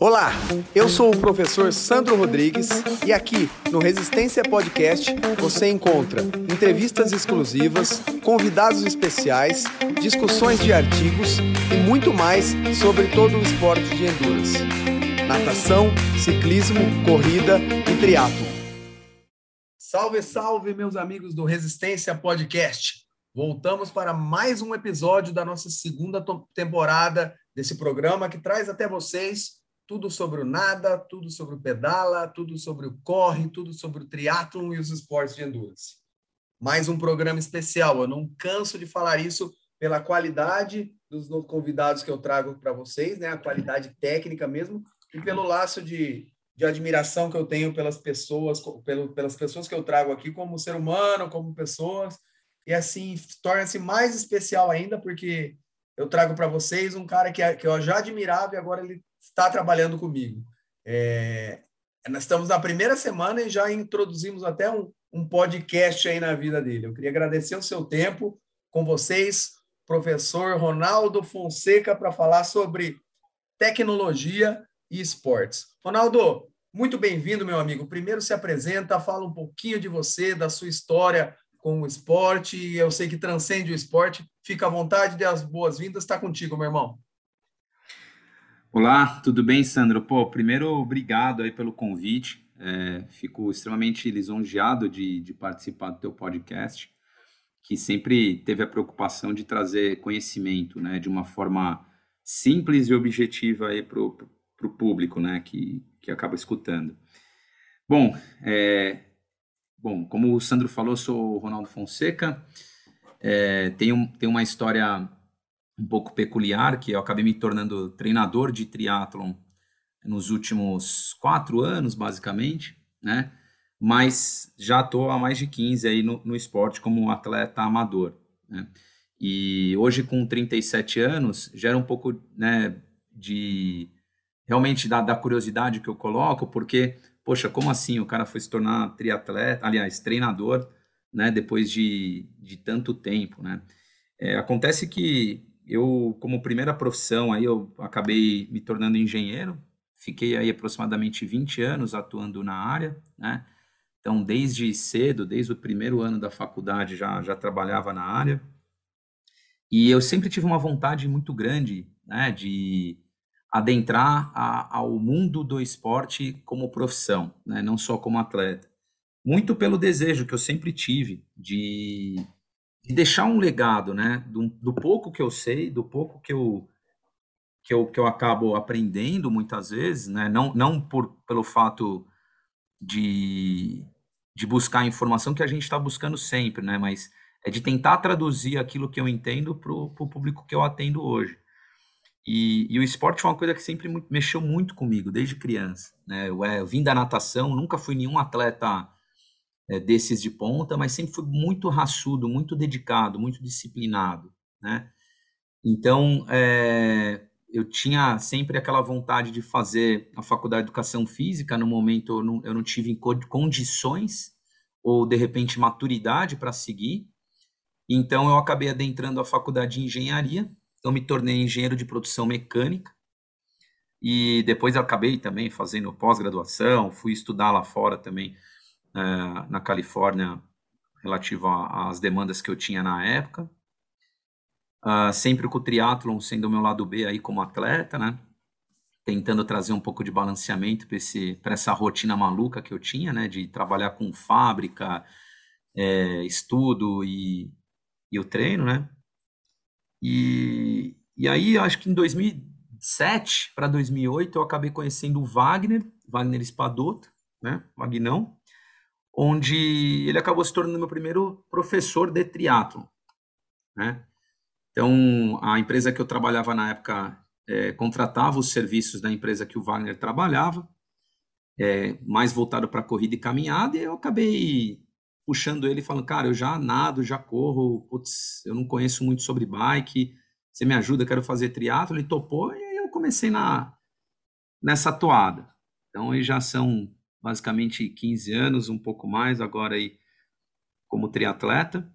Olá, eu sou o professor Sandro Rodrigues e aqui no Resistência Podcast você encontra entrevistas exclusivas, convidados especiais, discussões de artigos e muito mais sobre todo o esporte de endurance: natação, ciclismo, corrida e triatlo. Salve, salve, meus amigos do Resistência Podcast. Voltamos para mais um episódio da nossa segunda temporada desse programa que traz até vocês tudo sobre o nada, tudo sobre o pedala, tudo sobre o corre, tudo sobre o triatlon e os esportes de endurance. Mais um programa especial. Eu não canso de falar isso pela qualidade dos convidados que eu trago para vocês, né? A qualidade técnica mesmo e pelo laço de, de admiração que eu tenho pelas pessoas, pelo, pelas pessoas que eu trago aqui como ser humano, como pessoas. E assim torna-se mais especial ainda porque eu trago para vocês um cara que, que eu já admirava e agora ele está trabalhando comigo. É, nós estamos na primeira semana e já introduzimos até um, um podcast aí na vida dele. Eu queria agradecer o seu tempo com vocês, professor Ronaldo Fonseca, para falar sobre tecnologia e esportes. Ronaldo, muito bem-vindo, meu amigo. Primeiro se apresenta, fala um pouquinho de você, da sua história com o esporte. Eu sei que transcende o esporte. Fica à vontade, dê as boas-vindas. Está contigo, meu irmão. Olá, tudo bem, Sandro? Pô, primeiro, obrigado aí pelo convite. É, fico extremamente lisonjeado de, de participar do teu podcast, que sempre teve a preocupação de trazer conhecimento, né, de uma forma simples e objetiva aí para o público, né, que, que acaba escutando. Bom, é, bom, como o Sandro falou, sou o Ronaldo Fonseca, é, tenho, tenho uma história um pouco peculiar, que eu acabei me tornando treinador de triatlon nos últimos quatro anos, basicamente, né? Mas já estou há mais de 15 aí no, no esporte como atleta amador, né? E hoje, com 37 anos, gera um pouco né, de realmente da, da curiosidade que eu coloco, porque, poxa, como assim o cara foi se tornar triatleta, aliás, treinador, né, depois de, de tanto tempo, né? É, acontece que eu, como primeira profissão, aí eu acabei me tornando engenheiro, fiquei aí aproximadamente 20 anos atuando na área, né? Então, desde cedo, desde o primeiro ano da faculdade, já, já trabalhava na área. E eu sempre tive uma vontade muito grande, né, de adentrar a, ao mundo do esporte como profissão, né, não só como atleta. Muito pelo desejo que eu sempre tive de de deixar um legado, né? Do, do, pouco que eu sei, do pouco que eu, que eu, que eu acabo aprendendo muitas vezes, né? Não, não por, pelo fato de, de buscar informação que a gente está buscando sempre, né? Mas é de tentar traduzir aquilo que eu entendo para o público que eu atendo hoje. E, e, o esporte foi uma coisa que sempre mexeu muito comigo, desde criança. Né? Eu, é, eu vim da natação, nunca fui nenhum atleta é, desses de ponta, mas sempre fui muito raçudo, muito dedicado, muito disciplinado, né? Então, é, eu tinha sempre aquela vontade de fazer a faculdade de educação física. No momento, eu não, eu não tive condições ou, de repente, maturidade para seguir. Então, eu acabei adentrando a faculdade de engenharia. Eu me tornei engenheiro de produção mecânica. E depois acabei também fazendo pós-graduação, fui estudar lá fora também é, na Califórnia relativo às demandas que eu tinha na época. Uh, sempre com o triatlon sendo o meu lado B aí como atleta, né? Tentando trazer um pouco de balanceamento para essa rotina maluca que eu tinha, né? De trabalhar com fábrica, é, estudo e, e o treino, né? E, e aí, acho que em 2007 para 2008, eu acabei conhecendo o Wagner, Wagner Espadoto, né? Vagnão, onde ele acabou se tornando meu primeiro professor de triatlo, né? Então, a empresa que eu trabalhava na época é, contratava os serviços da empresa que o Wagner trabalhava, é, mais voltado para corrida e caminhada, e eu acabei puxando ele falando, cara, eu já nado, já corro, putz, eu não conheço muito sobre bike, você me ajuda, quero fazer triatlo, ele topou, e aí eu comecei na, nessa toada. Então, aí já são basicamente 15 anos, um pouco mais, agora aí como triatleta.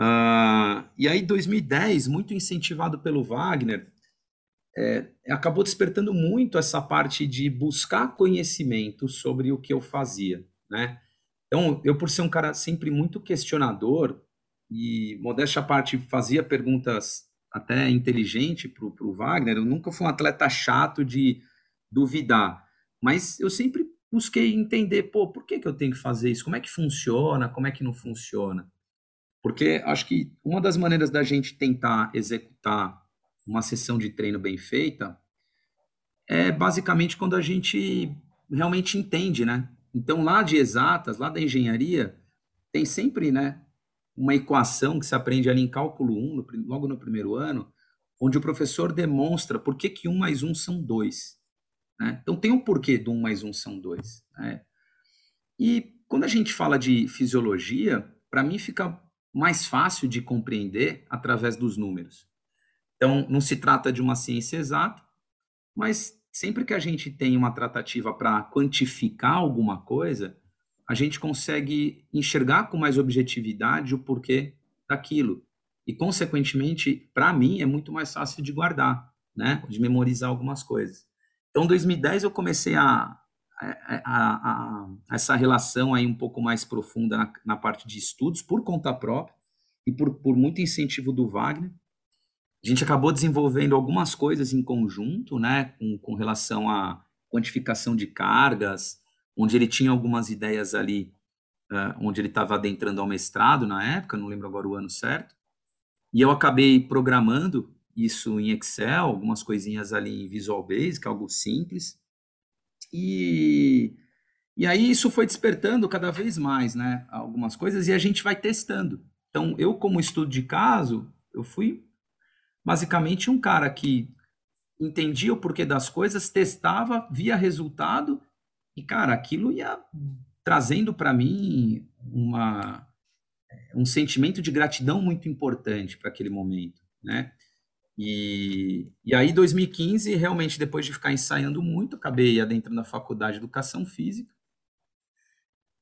Uh, e aí, 2010, muito incentivado pelo Wagner, é, acabou despertando muito essa parte de buscar conhecimento sobre o que eu fazia, né? Então, eu por ser um cara sempre muito questionador e modéstia à parte fazia perguntas até inteligente para o Wagner, eu nunca fui um atleta chato de duvidar, mas eu sempre busquei entender, pô, por que, que eu tenho que fazer isso? Como é que funciona? Como é que não funciona? Porque acho que uma das maneiras da gente tentar executar uma sessão de treino bem feita é basicamente quando a gente realmente entende, né? Então, lá de exatas, lá da engenharia, tem sempre, né, uma equação que se aprende ali em cálculo 1, no, logo no primeiro ano, onde o professor demonstra por que, que 1 mais 1 são 2. Né? Então, tem um porquê do 1 mais 1 são 2. Né? E quando a gente fala de fisiologia, para mim fica mais fácil de compreender através dos números. Então, não se trata de uma ciência exata, mas sempre que a gente tem uma tratativa para quantificar alguma coisa, a gente consegue enxergar com mais objetividade o porquê daquilo. E, consequentemente, para mim, é muito mais fácil de guardar, né? de memorizar algumas coisas. Então, em 2010, eu comecei a, a, a, a, essa relação aí um pouco mais profunda na, na parte de estudos, por conta própria, e por, por muito incentivo do Wagner. A gente acabou desenvolvendo algumas coisas em conjunto, né, com, com relação à quantificação de cargas, onde ele tinha algumas ideias ali, uh, onde ele estava adentrando ao mestrado na época, não lembro agora o ano certo, e eu acabei programando isso em Excel, algumas coisinhas ali em Visual Basic, algo simples, e, e aí isso foi despertando cada vez mais, né, algumas coisas, e a gente vai testando. Então, eu como estudo de caso, eu fui basicamente um cara que entendia o porquê das coisas, testava, via resultado e cara, aquilo ia trazendo para mim uma um sentimento de gratidão muito importante para aquele momento, né? E, e aí, 2015, realmente, depois de ficar ensaiando muito, acabei adentrando a faculdade de Educação Física.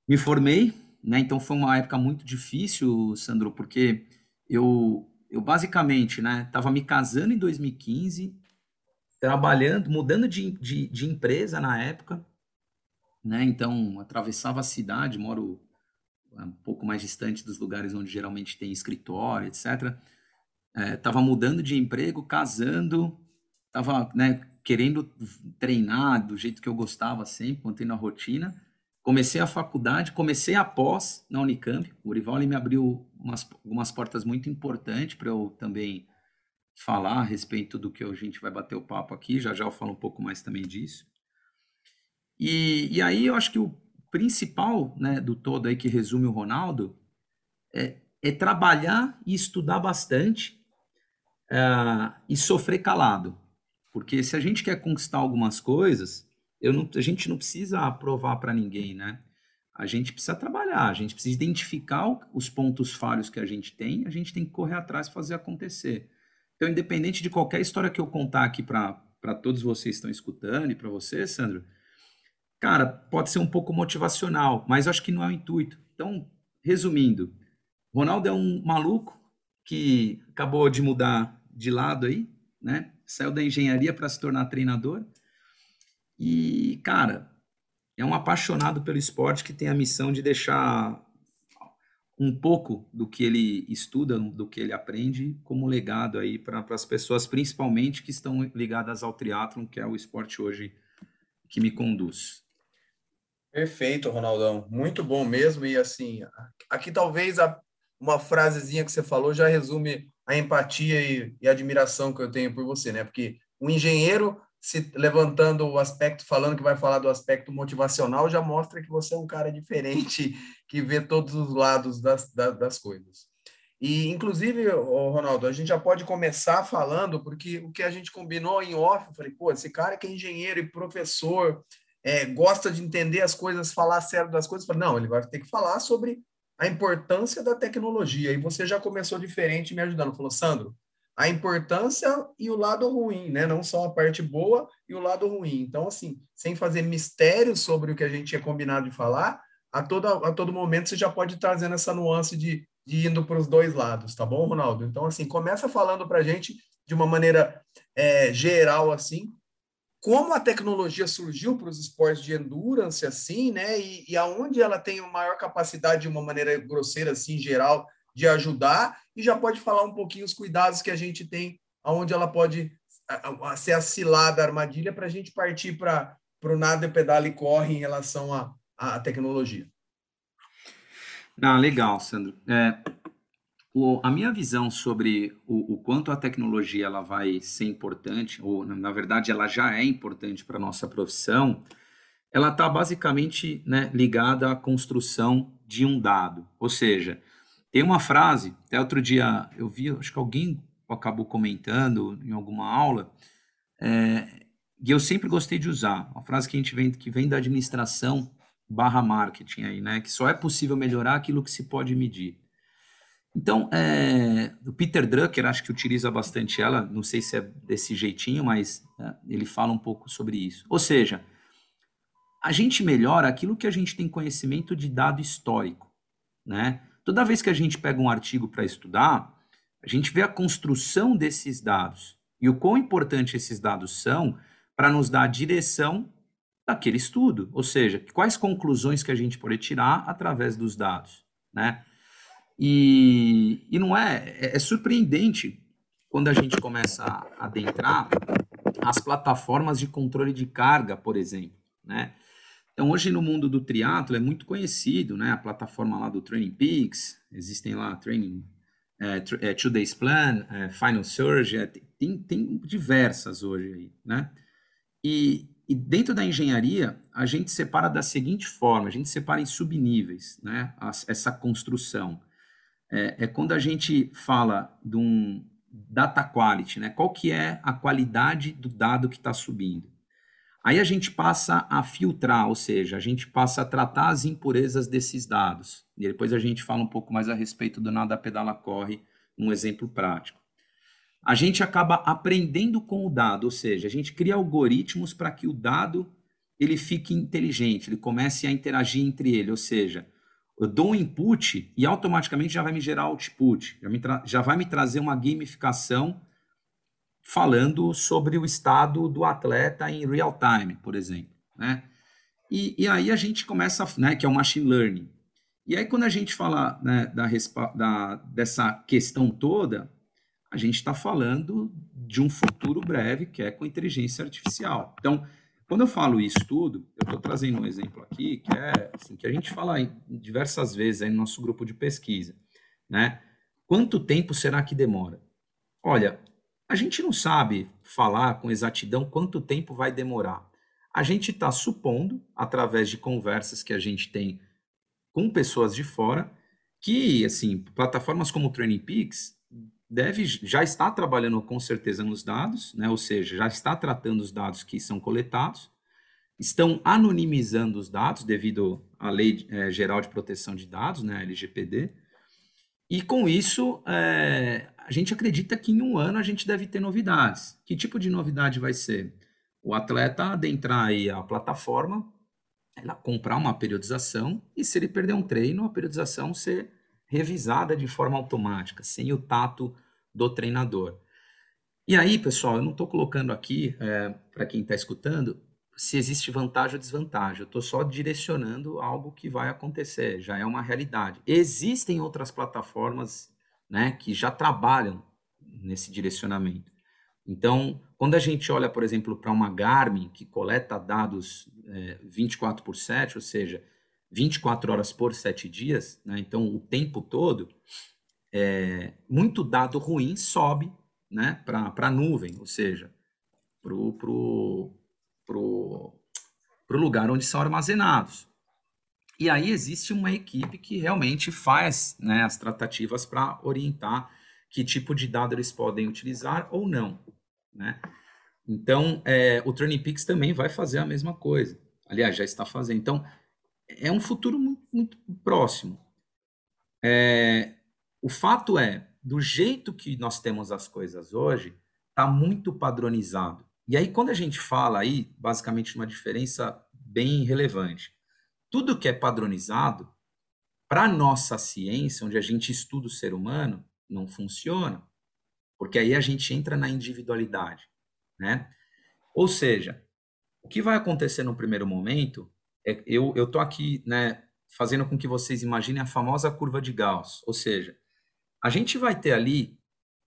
Me formei, né? Então, foi uma época muito difícil, Sandro, porque eu eu basicamente, né, estava me casando em 2015, trabalhando, mudando de, de, de, empresa na época, né, então atravessava a cidade, moro um pouco mais distante dos lugares onde geralmente tem escritório, etc. Estava é, mudando de emprego, casando, estava né, querendo treinar do jeito que eu gostava sempre, mantendo a rotina, comecei a faculdade, comecei a pós na Unicamp. O Urival me abriu umas, algumas portas muito importantes para eu também falar a respeito do que a gente vai bater o papo aqui. Já já eu falo um pouco mais também disso. E, e aí eu acho que o principal né, do todo aí que resume o Ronaldo é, é trabalhar e estudar bastante e sofrer calado. Porque se a gente quer conquistar algumas coisas, não, a gente não precisa aprovar para ninguém, né? A gente precisa trabalhar, a gente precisa identificar os pontos falhos que a gente tem, a gente tem que correr atrás e fazer acontecer. Então, independente de qualquer história que eu contar aqui para todos vocês que estão escutando e para você, Sandro, cara, pode ser um pouco motivacional, mas acho que não é o intuito. Então, resumindo, Ronaldo é um maluco que acabou de mudar de lado aí, né? Saiu da engenharia para se tornar treinador e, cara, é um apaixonado pelo esporte que tem a missão de deixar um pouco do que ele estuda, do que ele aprende, como legado aí para as pessoas, principalmente que estão ligadas ao triatlon, que é o esporte hoje que me conduz. Perfeito, Ronaldão. Muito bom mesmo. E assim, aqui talvez a, uma frasezinha que você falou já resume a empatia e, e admiração que eu tenho por você, né? Porque o engenheiro se levantando o aspecto, falando que vai falar do aspecto motivacional, já mostra que você é um cara diferente, que vê todos os lados das, das, das coisas. E, inclusive, Ronaldo, a gente já pode começar falando, porque o que a gente combinou em off, eu falei, pô, esse cara que é engenheiro e professor, é, gosta de entender as coisas, falar sério das coisas, não, ele vai ter que falar sobre a importância da tecnologia. E você já começou diferente me ajudando. Falou, Sandro, a importância e o lado ruim, né? Não só a parte boa e o lado ruim. Então, assim, sem fazer mistério sobre o que a gente tinha combinado de falar, a todo, a todo momento você já pode ir trazendo essa nuance de, de indo para os dois lados, tá bom, Ronaldo? Então, assim, começa falando para a gente de uma maneira é, geral, assim, como a tecnologia surgiu para os esportes de endurance, assim, né? E, e aonde ela tem maior capacidade, de uma maneira grosseira, assim, geral, de ajudar, e já pode falar um pouquinho os cuidados que a gente tem, aonde ela pode ser acilada a armadilha para a gente partir para o nada, pedala e corre em relação à, à tecnologia. Ah, legal, Sandro. É, o, a minha visão sobre o, o, quanto a tecnologia ela vai ser importante, ou na verdade ela já é importante para a nossa profissão, ela está basicamente né, ligada à construção de um dado. Ou seja, tem uma frase, até outro dia eu vi, acho que alguém acabou comentando em alguma aula, é, e eu sempre gostei de usar, uma frase que a gente vem, que vem da administração barra marketing aí, né? Que só é possível melhorar aquilo que se pode medir. Então, é, o Peter Drucker, acho que utiliza bastante ela, não sei se é desse jeitinho, mas é, ele fala um pouco sobre isso. Ou seja, a gente melhora aquilo que a gente tem conhecimento de dado histórico, né? Toda vez que a gente pega um artigo para estudar, a gente vê a construção desses dados e o quão importante esses dados são para nos dar a direção daquele estudo, ou seja, quais conclusões que a gente pode tirar através dos dados, né? E, e não é, é, é surpreendente quando a gente começa a adentrar as plataformas de controle de carga, por exemplo, né? Então, hoje no mundo do triatlo é muito conhecido, né? A plataforma lá do Training Peaks, existem lá Training é, é, Two Days Plan, é, Final Surge, é, tem, tem diversas hoje aí, né? E, e dentro da engenharia, a gente separa da seguinte forma, a gente separa em subníveis, né? As, essa construção é, é quando a gente fala de um data quality, né? Qual que é a qualidade do dado que está subindo? Aí a gente passa a filtrar, ou seja, a gente passa a tratar as impurezas desses dados. E depois a gente fala um pouco mais a respeito do nada pedala corre, um exemplo prático. A gente acaba aprendendo com o dado, ou seja, a gente cria algoritmos para que o dado ele fique inteligente, ele comece a interagir entre ele, ou seja, eu dou um input e automaticamente já vai me gerar output, já, já vai me trazer uma gamificação falando sobre o estado do atleta em real time, por exemplo, né? E, e aí a gente começa, né, que é o machine learning. E aí quando a gente fala né, da, da, dessa questão toda, a gente está falando de um futuro breve que é com inteligência artificial. Então, quando eu falo isso tudo, eu estou trazendo um exemplo aqui que é assim, que a gente fala diversas vezes aí no nosso grupo de pesquisa, né? Quanto tempo será que demora? Olha, a gente não sabe falar com exatidão quanto tempo vai demorar. A gente está supondo, através de conversas que a gente tem com pessoas de fora, que assim plataformas como o Training Peaks deve já está trabalhando com certeza nos dados, né? ou seja, já está tratando os dados que são coletados, estão anonimizando os dados devido à Lei é, Geral de Proteção de Dados, né, LGPD, e com isso é, a gente acredita que em um ano a gente deve ter novidades. Que tipo de novidade vai ser? O atleta adentrar aí a plataforma, ela comprar uma periodização e se ele perder um treino, a periodização ser revisada de forma automática, sem o tato do treinador. E aí, pessoal, eu não estou colocando aqui, é, para quem está escutando, se existe vantagem ou desvantagem. Eu estou só direcionando algo que vai acontecer, já é uma realidade. Existem outras plataformas né, que já trabalham nesse direcionamento. Então, quando a gente olha, por exemplo, para uma Garmin que coleta dados é, 24 por 7, ou seja, 24 horas por 7 dias, né? então o tempo todo, é, muito dado ruim sobe né, para a nuvem, ou seja, para o pro, pro, pro lugar onde são armazenados. E aí existe uma equipe que realmente faz né, as tratativas para orientar que tipo de dado eles podem utilizar ou não. Né? Então, é, o Training Peaks também vai fazer a mesma coisa. Aliás, já está fazendo. Então, é um futuro muito, muito próximo. É, o fato é, do jeito que nós temos as coisas hoje, está muito padronizado. E aí, quando a gente fala aí, basicamente, uma diferença bem relevante. Tudo que é padronizado, para nossa ciência, onde a gente estuda o ser humano, não funciona. porque aí a gente entra na individualidade, né? Ou seja, o que vai acontecer no primeiro momento eu eu tô aqui, né, fazendo com que vocês imaginem a famosa curva de Gauss, ou seja, a gente vai ter ali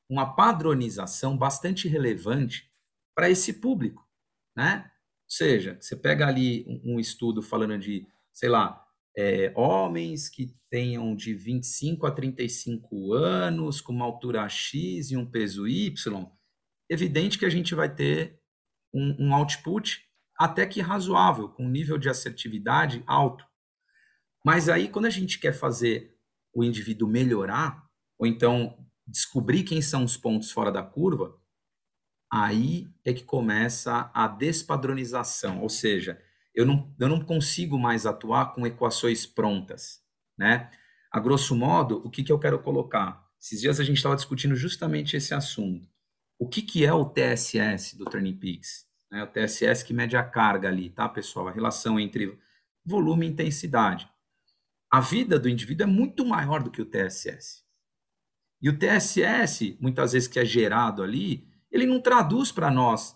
uma padronização bastante relevante para esse público, né? Ou seja, você pega ali um, um estudo falando de, sei lá, é, homens que tenham de 25 a 35 anos, com uma altura X e um peso Y, evidente que a gente vai ter um, um output até que razoável, com um nível de assertividade alto. Mas aí, quando a gente quer fazer o indivíduo melhorar, ou então descobrir quem são os pontos fora da curva, aí é que começa a despadronização, ou seja, eu não, eu não consigo mais atuar com equações prontas, né? A grosso modo, o que, que eu quero colocar? Esses dias a gente estava discutindo justamente esse assunto. O que, que é o TSS do Turning Peaks? Né? O TSS que mede a carga ali, tá, pessoal? A relação entre volume e intensidade. A vida do indivíduo é muito maior do que o TSS. E o TSS, muitas vezes que é gerado ali, ele não traduz para nós,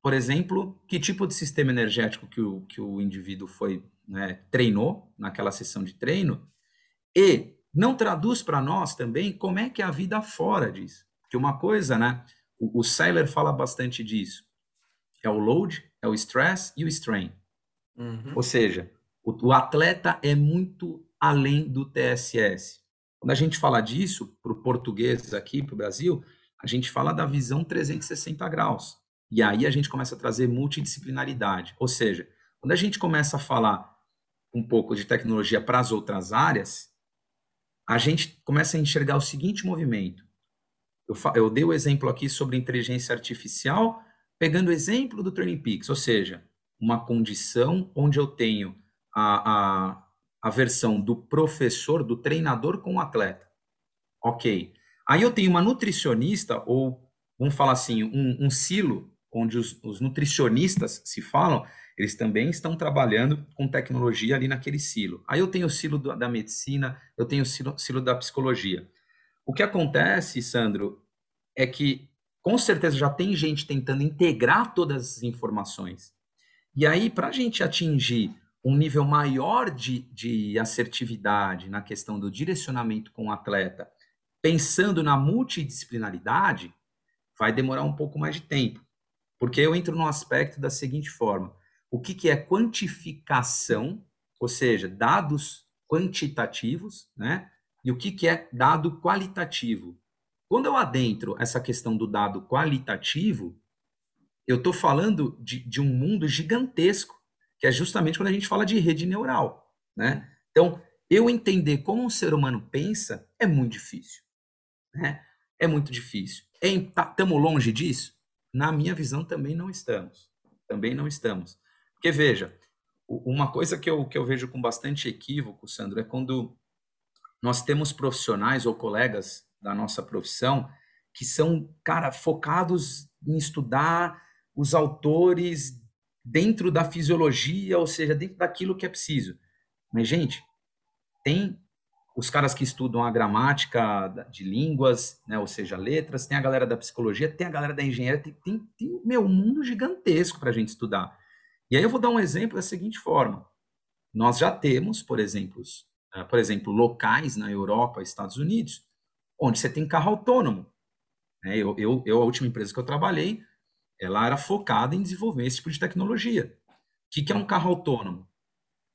por exemplo, que tipo de sistema energético que o, que o indivíduo foi né, treinou naquela sessão de treino, e não traduz para nós também como é que é a vida fora disso. Que uma coisa, né? O, o Seiler fala bastante disso. É o load, é o stress e o strain. Uhum. Ou seja, o, o atleta é muito além do TSS. Quando a gente fala disso, para o português aqui, para o Brasil, a gente fala da visão 360 graus. E aí a gente começa a trazer multidisciplinaridade. Ou seja, quando a gente começa a falar um pouco de tecnologia para as outras áreas, a gente começa a enxergar o seguinte movimento. Eu, eu dei o exemplo aqui sobre inteligência artificial, pegando o exemplo do Turning Peaks, ou seja, uma condição onde eu tenho a, a a versão do professor, do treinador com o atleta. Ok. Aí eu tenho uma nutricionista, ou vamos falar assim, um, um silo, onde os, os, nutricionistas se falam, eles também estão trabalhando com tecnologia ali naquele silo. Aí eu tenho o silo da medicina, eu tenho o silo, silo da psicologia. O que acontece, Sandro, é que com certeza já tem gente tentando integrar todas as informações. E aí, para a gente atingir um nível maior de, de assertividade na questão do direcionamento com o atleta, pensando na multidisciplinaridade, vai demorar um pouco mais de tempo. Porque eu entro no aspecto da seguinte forma: o que, que é quantificação, ou seja, dados quantitativos, né? E o que, que é dado qualitativo. Quando eu adentro essa questão do dado qualitativo, eu estou falando de, de um mundo gigantesco que é justamente quando a gente fala de rede neural, né? Então, eu entender como um ser humano pensa é muito difícil, né? É muito difícil. Estamos tá, longe disso? Na minha visão, também não estamos. Também não estamos. Porque, veja, uma coisa que eu, que eu vejo com bastante equívoco, Sandro, é quando nós temos profissionais ou colegas da nossa profissão que são, cara, focados em estudar os autores dentro da fisiologia, ou seja, dentro daquilo que é preciso. Mas, gente, tem os caras que estudam a gramática de línguas, né, ou seja, letras, tem a galera da psicologia, tem a galera da engenharia, tem, tem, tem meu, um mundo gigantesco para a gente estudar. E aí eu vou dar um exemplo da seguinte forma. Nós já temos, por exemplo, uh, por exemplo, locais na Europa, Estados Unidos, onde você tem carro autônomo. Né? Eu, eu, eu, a última empresa que eu trabalhei, ela era focada em desenvolver esse tipo de tecnologia. O que, que é um carro autônomo?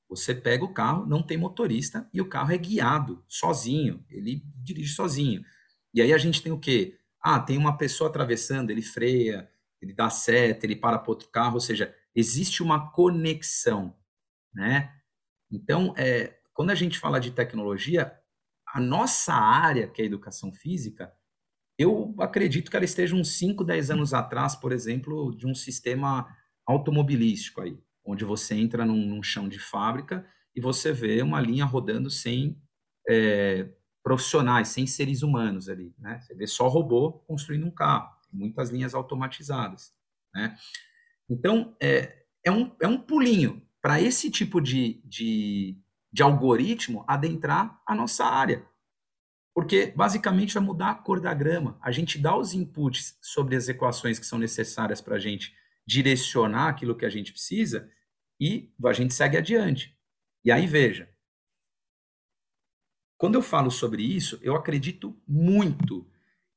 Você pega o carro, não tem motorista e o carro é guiado sozinho, ele dirige sozinho. E aí a gente tem o quê? Ah, tem uma pessoa atravessando, ele freia, ele dá seta, ele para para outro carro, ou seja, existe uma conexão, né? Então, é, quando a gente fala de tecnologia, a nossa área, que é a educação física, eu acredito que ela esteja uns 5, 10 anos atrás, por exemplo, de um sistema automobilístico aí, onde você entra num, num chão de fábrica e você vê uma linha rodando sem é, profissionais, sem seres humanos ali, né? Você vê só robô construindo um carro, muitas linhas automatizadas, né? Então, é, é, um, é um pulinho para esse tipo de, de, de algoritmo adentrar a nossa área. Porque basicamente vai mudar a cor da grama. A gente dá os inputs sobre as equações que são necessárias para a gente direcionar aquilo que a gente precisa e a gente segue adiante. E aí veja, quando eu falo sobre isso, eu acredito muito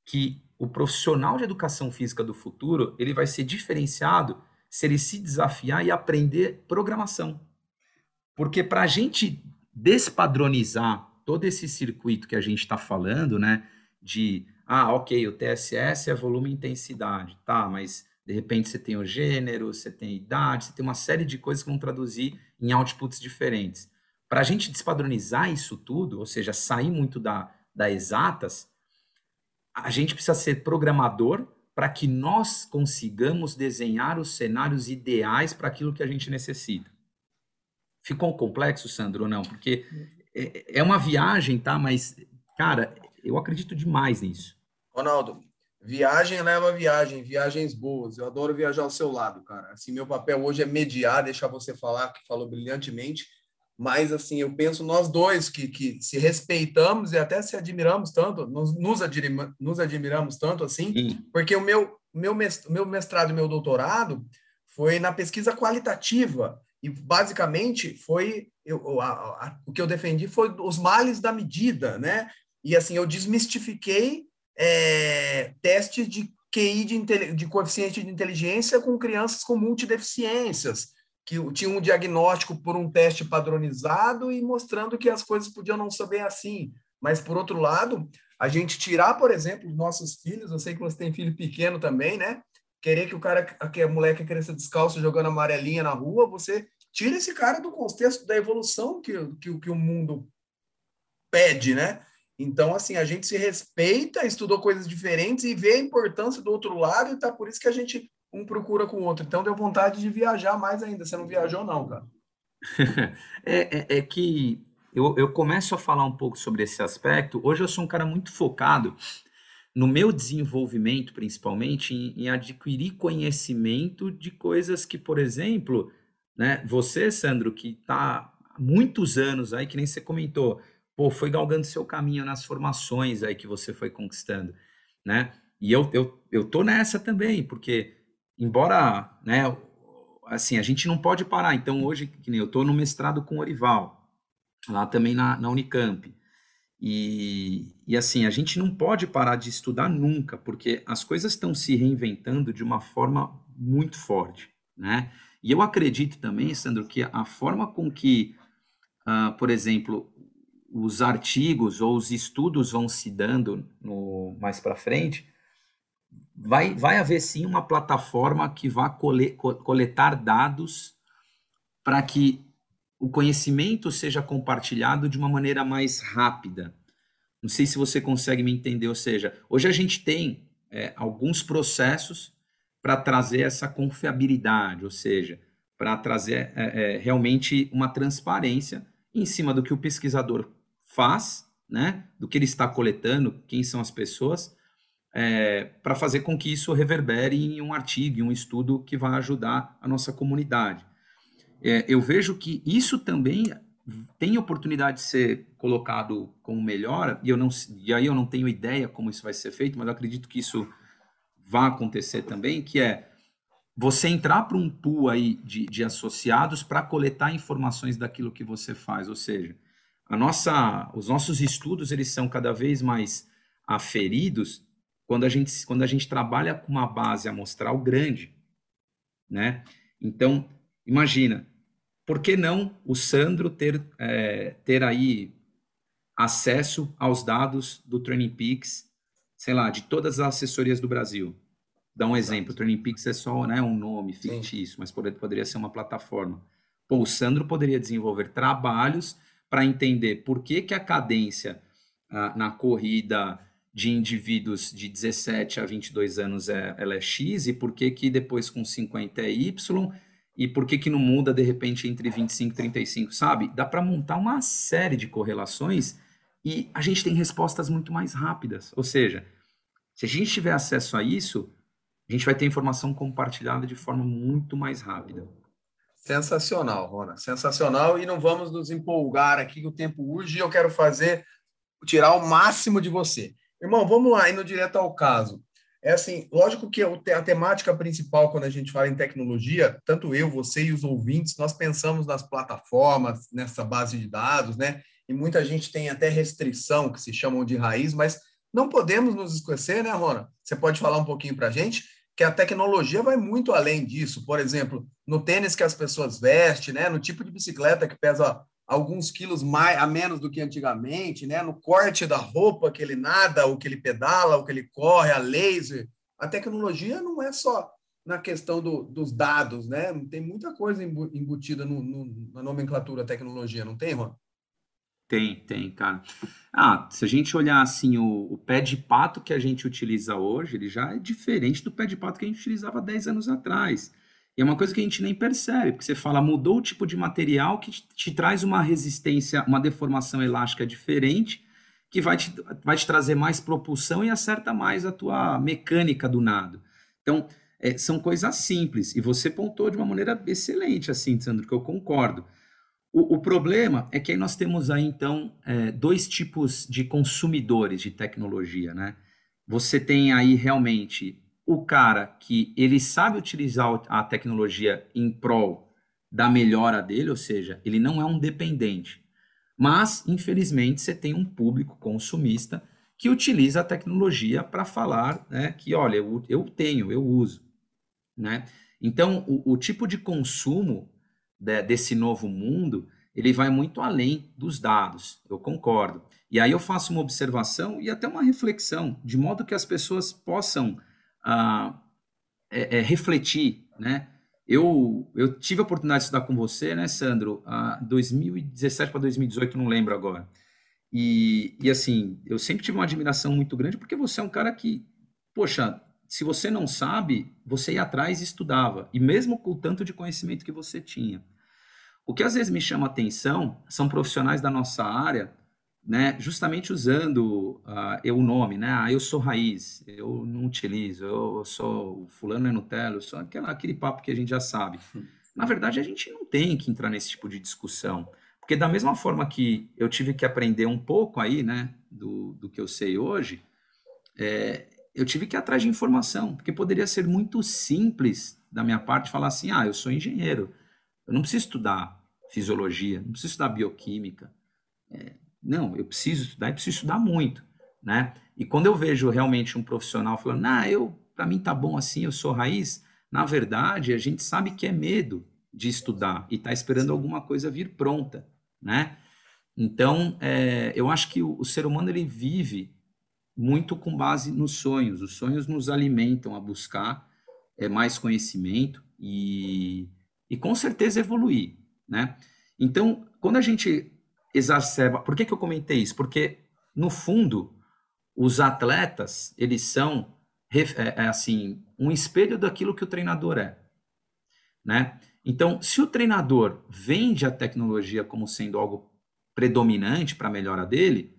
que o profissional de educação física do futuro ele vai ser diferenciado se ele se desafiar e aprender programação. Porque para a gente despadronizar todo esse circuito que a gente está falando, né? De, ah, ok, o TSS é volume e intensidade, tá, mas de repente você tem o gênero, você tem a idade, você tem uma série de coisas que vão traduzir em outputs diferentes. Para a gente despadronizar isso tudo, ou seja, sair muito da, da exatas, a gente precisa ser programador para que nós consigamos desenhar os cenários ideais para aquilo que a gente necessita. Ficou complexo, Sandro, ou não? Porque é, é uma viagem, tá? Mas, cara, eu acredito demais nisso. Ronaldo, viagem leva viagem, viagens boas. Eu adoro viajar ao seu lado, cara. Assim, meu papel hoje é mediar, deixar você falar, que falou brilhantemente. Mas, assim, eu penso nós dois que, que se respeitamos e até se admiramos tanto, nos, nos, admiramos, nos admiramos tanto, assim, Sim. porque o meu, meu, meu mestrado e meu doutorado foi na pesquisa qualitativa. E basicamente foi eu, a, a, o que eu defendi foi os males da medida, né? E assim eu desmistifiquei é, testes de QI de, de, coeficiente de inteligência com crianças com multideficiências, que tinham um diagnóstico por um teste padronizado e mostrando que as coisas podiam não ser bem assim. Mas, por outro lado, a gente tirar, por exemplo, os nossos filhos, eu sei que você tem filho pequeno também, né? Querer que o cara, que a moleque cresça descalço jogando amarelinha na rua, você tira esse cara do contexto da evolução que, que, que o mundo pede, né? Então, assim, a gente se respeita, estudou coisas diferentes e vê a importância do outro lado, e tá por isso que a gente um procura com o outro. Então, deu vontade de viajar mais ainda. Você não viajou, não, cara? é, é, é, que eu, eu começo a falar um pouco sobre esse aspecto. Hoje eu sou um cara muito focado no meu desenvolvimento, principalmente, em, em, adquirir conhecimento de coisas que, por exemplo, né, você, Sandro, que está há muitos anos aí, que nem você comentou, pô, foi galgando seu caminho nas formações aí que você foi conquistando, né? E eu, eu, eu tô nessa também, porque, embora, né, assim, a gente não pode parar. Então, hoje, que nem eu tô no mestrado com o Orival, lá também na, na Unicamp. E, e assim, a gente não pode parar de estudar nunca, porque as coisas estão se reinventando de uma forma muito forte, né? E eu acredito também, Sandro, que a forma com que, uh, por exemplo, os artigos ou os estudos vão se dando no, mais para frente, vai, vai haver sim uma plataforma que vá cole, coletar dados para que o conhecimento seja compartilhado de uma maneira mais rápida. Não sei se você consegue me entender, ou seja, hoje a gente tem é, alguns processos para trazer essa confiabilidade, ou seja, para trazer é, é, realmente uma transparência em cima do que o pesquisador faz, né, do que ele está coletando, quem são as pessoas, é, para fazer com que isso reverbere em um artigo, em um estudo que vai ajudar a nossa comunidade é, eu vejo que isso também tem oportunidade de ser colocado como melhor, e, eu não, e aí eu não tenho ideia como isso vai ser feito, mas acredito que isso vai acontecer também, que é você entrar para um pool aí de, de associados para coletar informações daquilo que você faz, ou seja, a nossa, os nossos estudos eles são cada vez mais aferidos quando a gente, quando a gente trabalha com uma base amostral grande, né? Então, imagina, por que não o Sandro ter, é, ter aí acesso aos dados do Training Peaks, sei lá, de todas as assessorias do Brasil? Dá um exemplo, o Training Peaks é só né, um nome fictício, Sim. mas poderia ser uma plataforma. Pô, o Sandro poderia desenvolver trabalhos para entender por que, que a cadência ah, na corrida de indivíduos de 17 a 22 anos é, ela é X e por que, que depois com 50 é Y e por que que não muda de repente entre 25 e 35, sabe? Dá para montar uma série de correlações e a gente tem respostas muito mais rápidas. Ou seja, se a gente tiver acesso a isso, a gente vai ter informação compartilhada de forma muito mais rápida. Sensacional, Rona, sensacional. E não vamos nos empolgar aqui, o tempo urge. Eu quero fazer tirar o máximo de você. Irmão, vamos lá, indo direto ao caso. É assim, lógico que a temática principal quando a gente fala em tecnologia, tanto eu, você e os ouvintes, nós pensamos nas plataformas, nessa base de dados, né? E muita gente tem até restrição, que se chamam de raiz, mas não podemos nos esquecer, né, Rona? Você pode falar um pouquinho para a gente que a tecnologia vai muito além disso. Por exemplo, no tênis que as pessoas vestem, né? No tipo de bicicleta que pesa alguns quilos mais a menos do que antigamente, né? No corte da roupa que ele nada, o que ele pedala, o que ele corre, a laser. A tecnologia não é só na questão do, dos dados, né? Tem muita coisa embutida no, no, na nomenclatura tecnologia, não tem, Ron? Tem, tem, cara. Ah, se a gente olhar assim, o, o, pé de pato que a gente utiliza hoje, ele já é diferente do pé de pato que a gente utilizava 10 anos atrás. E é uma coisa que a gente nem percebe, porque você fala, mudou o tipo de material que te, te traz uma resistência, uma deformação elástica diferente, que vai te, vai te trazer mais propulsão e acerta mais a tua mecânica do nado. Então, é, são coisas simples. E você pontou de uma maneira excelente, assim, Sandro, que eu concordo. O, o problema é que aí nós temos aí, então, é, dois tipos de consumidores de tecnologia, né? Você tem aí realmente o cara que ele sabe utilizar a tecnologia em prol da melhora dele, ou seja, ele não é um dependente. Mas, infelizmente, você tem um público consumista que utiliza a tecnologia para falar né, que, olha, eu, eu, tenho, eu uso. Né? Então, o, o tipo de consumo de, desse novo mundo, ele vai muito além dos dados, eu concordo. E aí eu faço uma observação e até uma reflexão, de modo que as pessoas possam uh, é, é, refletir, né? Eu, eu tive a oportunidade de estudar com você, né, Sandro, uh, 2017 para 2018, não lembro agora. E, e assim, eu sempre tive uma admiração muito grande porque você é um cara que, poxa, se você não sabe, você ia atrás e estudava, e mesmo com o tanto de conhecimento que você tinha. O que às vezes me chama atenção são profissionais da nossa área né, justamente usando uh, eu, o nome, né? Ah, eu sou raiz, eu não utilizo, eu sou fulano é Nutella, eu sou aquela, aquele papo que a gente já sabe. Hum. Na verdade, a gente não tem que entrar nesse tipo de discussão, porque da mesma forma que eu tive que aprender um pouco aí, né, do, do que eu sei hoje, é, eu tive que ir atrás de informação, porque poderia ser muito simples da minha parte falar assim, ah, eu sou engenheiro, eu não preciso estudar fisiologia, não preciso estudar bioquímica, é, não, eu preciso estudar e preciso estudar muito, né? E quando eu vejo realmente um profissional falando, ah, eu, para mim tá bom assim, eu sou raiz, na verdade, a gente sabe que é medo de estudar e tá esperando alguma coisa vir pronta, né? Então, é, eu acho que o, o, ser humano ele vive muito com base nos sonhos. Os sonhos nos alimentam a buscar é, mais conhecimento e, e com certeza evoluir, né? Então, quando a gente exacerba. Por que, que eu comentei isso? Porque, no fundo, os atletas, eles são, é, é assim, um espelho daquilo que o treinador é. Né? Então, se o treinador vende a tecnologia como sendo algo predominante para a melhora dele,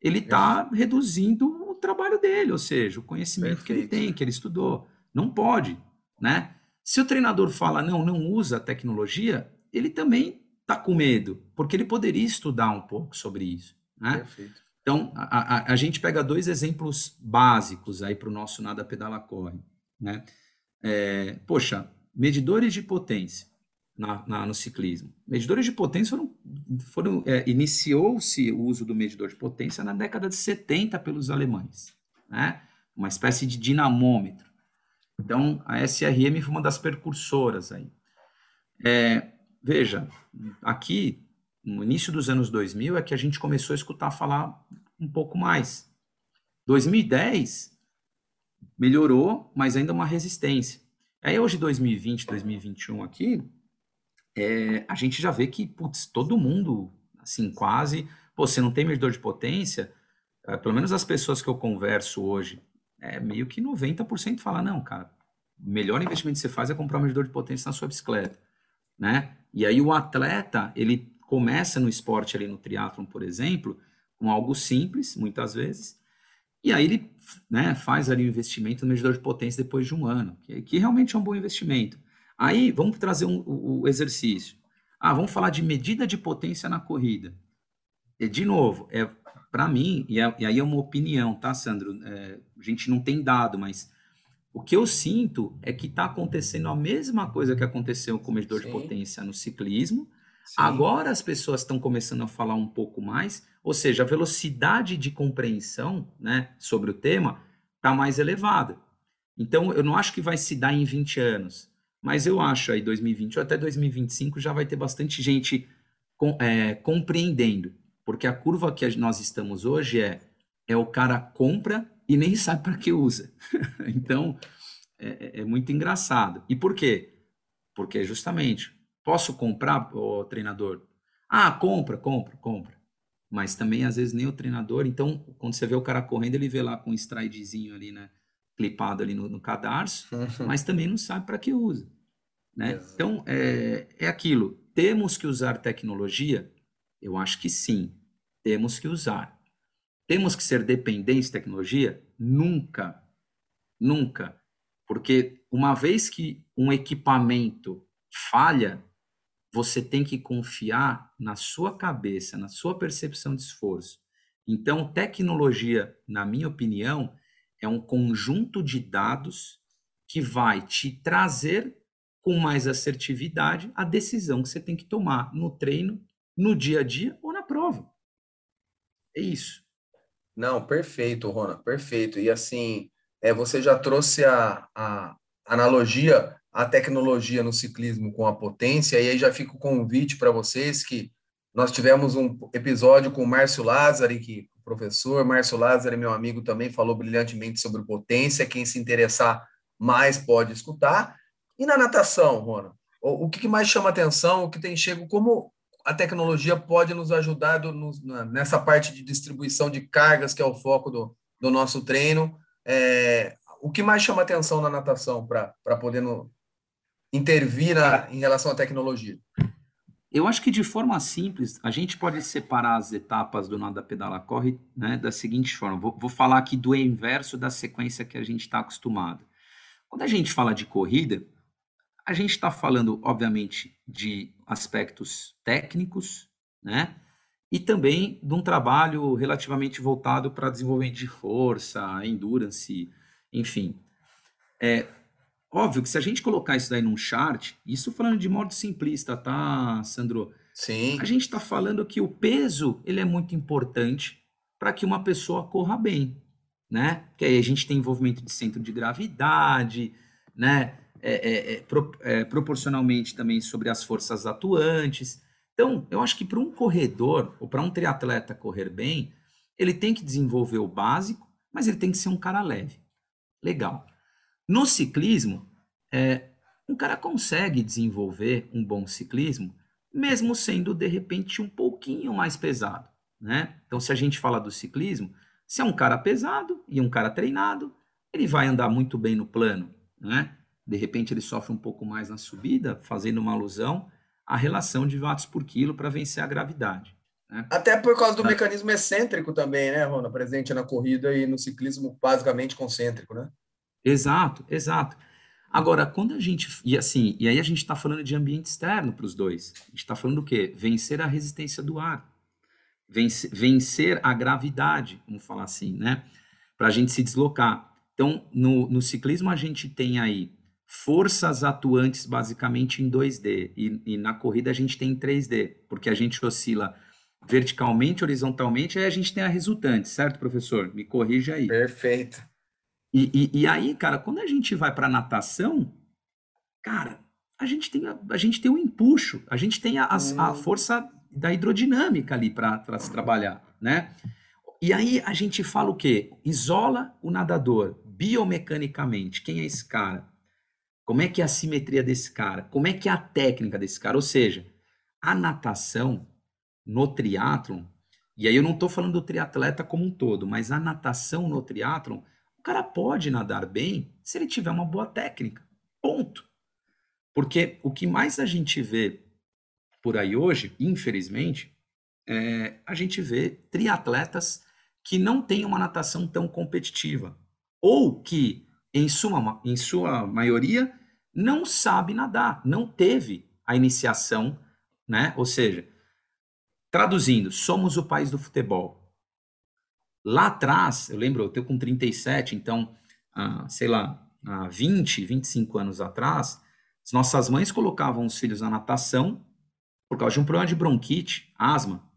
ele está é. reduzindo o trabalho dele, ou seja, o conhecimento Perfeito. que ele tem, que ele estudou. Não pode, né? Se o treinador fala, não, não usa a tecnologia, ele também está com medo? Porque ele poderia estudar um pouco sobre isso. Né? Perfeito. Então, a, a, a, gente pega dois exemplos básicos aí para o nosso Nada Pedala Corre. Né? É, poxa, medidores de potência na, na, no ciclismo. Medidores de potência foram. foram é, Iniciou-se o uso do medidor de potência na década de 70 pelos alemães. Né? Uma espécie de dinamômetro. Então, a SRM foi uma das percursoras aí. É, veja, aqui, no início dos anos 2000, é que a gente começou a escutar falar um pouco mais. 2010 melhorou, mas ainda uma resistência. Aí hoje, 2020, 2021 aqui, é, a gente já vê que, putz, todo mundo, assim, quase, pô, você não tem medidor de potência, é, pelo menos as pessoas que eu converso hoje, é meio que 90% fala, não, cara, o melhor investimento que você faz é comprar um medidor de potência na sua bicicleta, né? E aí o atleta, ele começa no esporte ali no triatlon, por exemplo, com algo simples, muitas vezes, e aí ele né, faz ali o um investimento no medidor de potência depois de um ano, que, que realmente é um bom investimento. Aí vamos trazer um, o, exercício. Ah, vamos falar de medida de potência na corrida. E, de novo, é para mim, e, é, e, aí é uma opinião, tá, Sandro? É, a gente não tem dado, mas o que eu sinto é que está acontecendo a mesma coisa que aconteceu com o medidor Sim. de potência no ciclismo. Sim. Agora as pessoas estão começando a falar um pouco mais, ou seja, a velocidade de compreensão né, sobre o tema está mais elevada. Então, eu não acho que vai se dar em 20 anos, mas eu acho aí 2020 ou até 2025 já vai ter bastante gente com, é, compreendendo, porque a curva que nós estamos hoje é, é o cara compra e nem sabe para que usa. então, é, é, é, muito engraçado. E por quê? Porque justamente, posso comprar, o treinador? Ah, compra, compra, compra. Mas também, às vezes, nem o treinador. Então, quando você vê o cara correndo, ele vê lá com um stridezinho ali, né? Clipado ali no, no cadarço, mas também não sabe para que usa. Né? Então, é, é aquilo. Temos que usar tecnologia? Eu acho que sim, temos que usar. Temos que ser dependentes de tecnologia? Nunca. Nunca. Porque uma vez que um equipamento falha, você tem que confiar na sua cabeça, na sua percepção de esforço. Então, tecnologia, na minha opinião, é um conjunto de dados que vai te trazer com mais assertividade a decisão que você tem que tomar no treino, no dia a dia ou na prova. É isso. Não, perfeito, Rona, perfeito. E assim, é, você já trouxe a, a analogia à tecnologia no ciclismo com a potência, e aí já fica o convite para vocês que nós tivemos um episódio com o Márcio Lázari, que o professor Márcio Lázari, meu amigo, também falou brilhantemente sobre potência. Quem se interessar mais pode escutar. E na natação, Rona, o, o que mais chama atenção, o que tem chego, como a tecnologia pode nos ajudar do, no, nessa parte de distribuição de cargas, que é o foco do, do nosso treino. É, o que mais chama atenção na natação para poder no, intervir na, em relação à tecnologia? Eu acho que de forma simples, a gente pode separar as etapas do nada pedala corre né, da seguinte forma. Vou, vou falar aqui do inverso da sequência que a gente está acostumado. Quando a gente fala de corrida, a gente está falando, obviamente, de aspectos técnicos, né? E também de um trabalho relativamente voltado para desenvolvimento de força, endurance, enfim. É óbvio que se a gente colocar isso daí num chart, isso falando de modo simplista, tá, Sandro? Sim. A gente está falando que o peso ele é muito importante para que uma pessoa corra bem, né? Que aí a gente tem envolvimento de centro de gravidade, né? É, é, é, pro, é, proporcionalmente também sobre as forças atuantes. Então, eu acho que para um corredor ou para um triatleta correr bem, ele tem que desenvolver o básico, mas ele tem que ser um cara leve. Legal. No ciclismo, é, um cara consegue desenvolver um bom ciclismo, mesmo sendo de repente um pouquinho mais pesado, né? Então, se a gente fala do ciclismo, se é um cara pesado e um cara treinado, ele vai andar muito bem no plano, né? De repente ele sofre um pouco mais na subida, fazendo uma alusão à relação de watts por quilo para vencer a gravidade. Né? Até por causa do tá. mecanismo excêntrico também, né, Rona? Presente na corrida e no ciclismo basicamente concêntrico, né? Exato, exato. Agora, quando a gente. E assim, e aí a gente está falando de ambiente externo para os dois. A gente está falando o quê? Vencer a resistência do ar. Vencer, vencer a gravidade, vamos falar assim, né? Para a gente se deslocar. Então, no, no ciclismo, a gente tem aí forças atuantes basicamente em 2D e, e, na corrida a gente tem em 3D, porque a gente oscila verticalmente, horizontalmente, aí a gente tem a resultante, certo, professor? Me corrija aí. Perfeito. E, e, e aí, cara, quando a gente vai para natação, cara, a gente tem a, a gente tem um empuxo, a gente tem a, a, a hum. força da hidrodinâmica ali para se trabalhar, né? E aí a gente fala o quê? Isola o nadador biomecanicamente. Quem é esse cara? Como é que é a simetria desse cara? Como é que é a técnica desse cara? Ou seja, a natação no triatlon, e aí eu não estou falando do triatleta como um todo, mas a natação no triatlon, o cara pode nadar bem se ele tiver uma boa técnica. Ponto. Porque o que mais a gente vê por aí hoje, infelizmente, é, a gente vê triatletas que não têm uma natação tão competitiva. Ou que em sua, em sua maioria, não sabe nadar, não teve a iniciação, né? Ou seja, traduzindo, somos o país do futebol. Lá atrás, eu lembro, eu tenho com 37, então, ah, sei lá, há 20, 25 anos atrás, as nossas mães colocavam os filhos na natação por causa de um problema de bronquite, asma.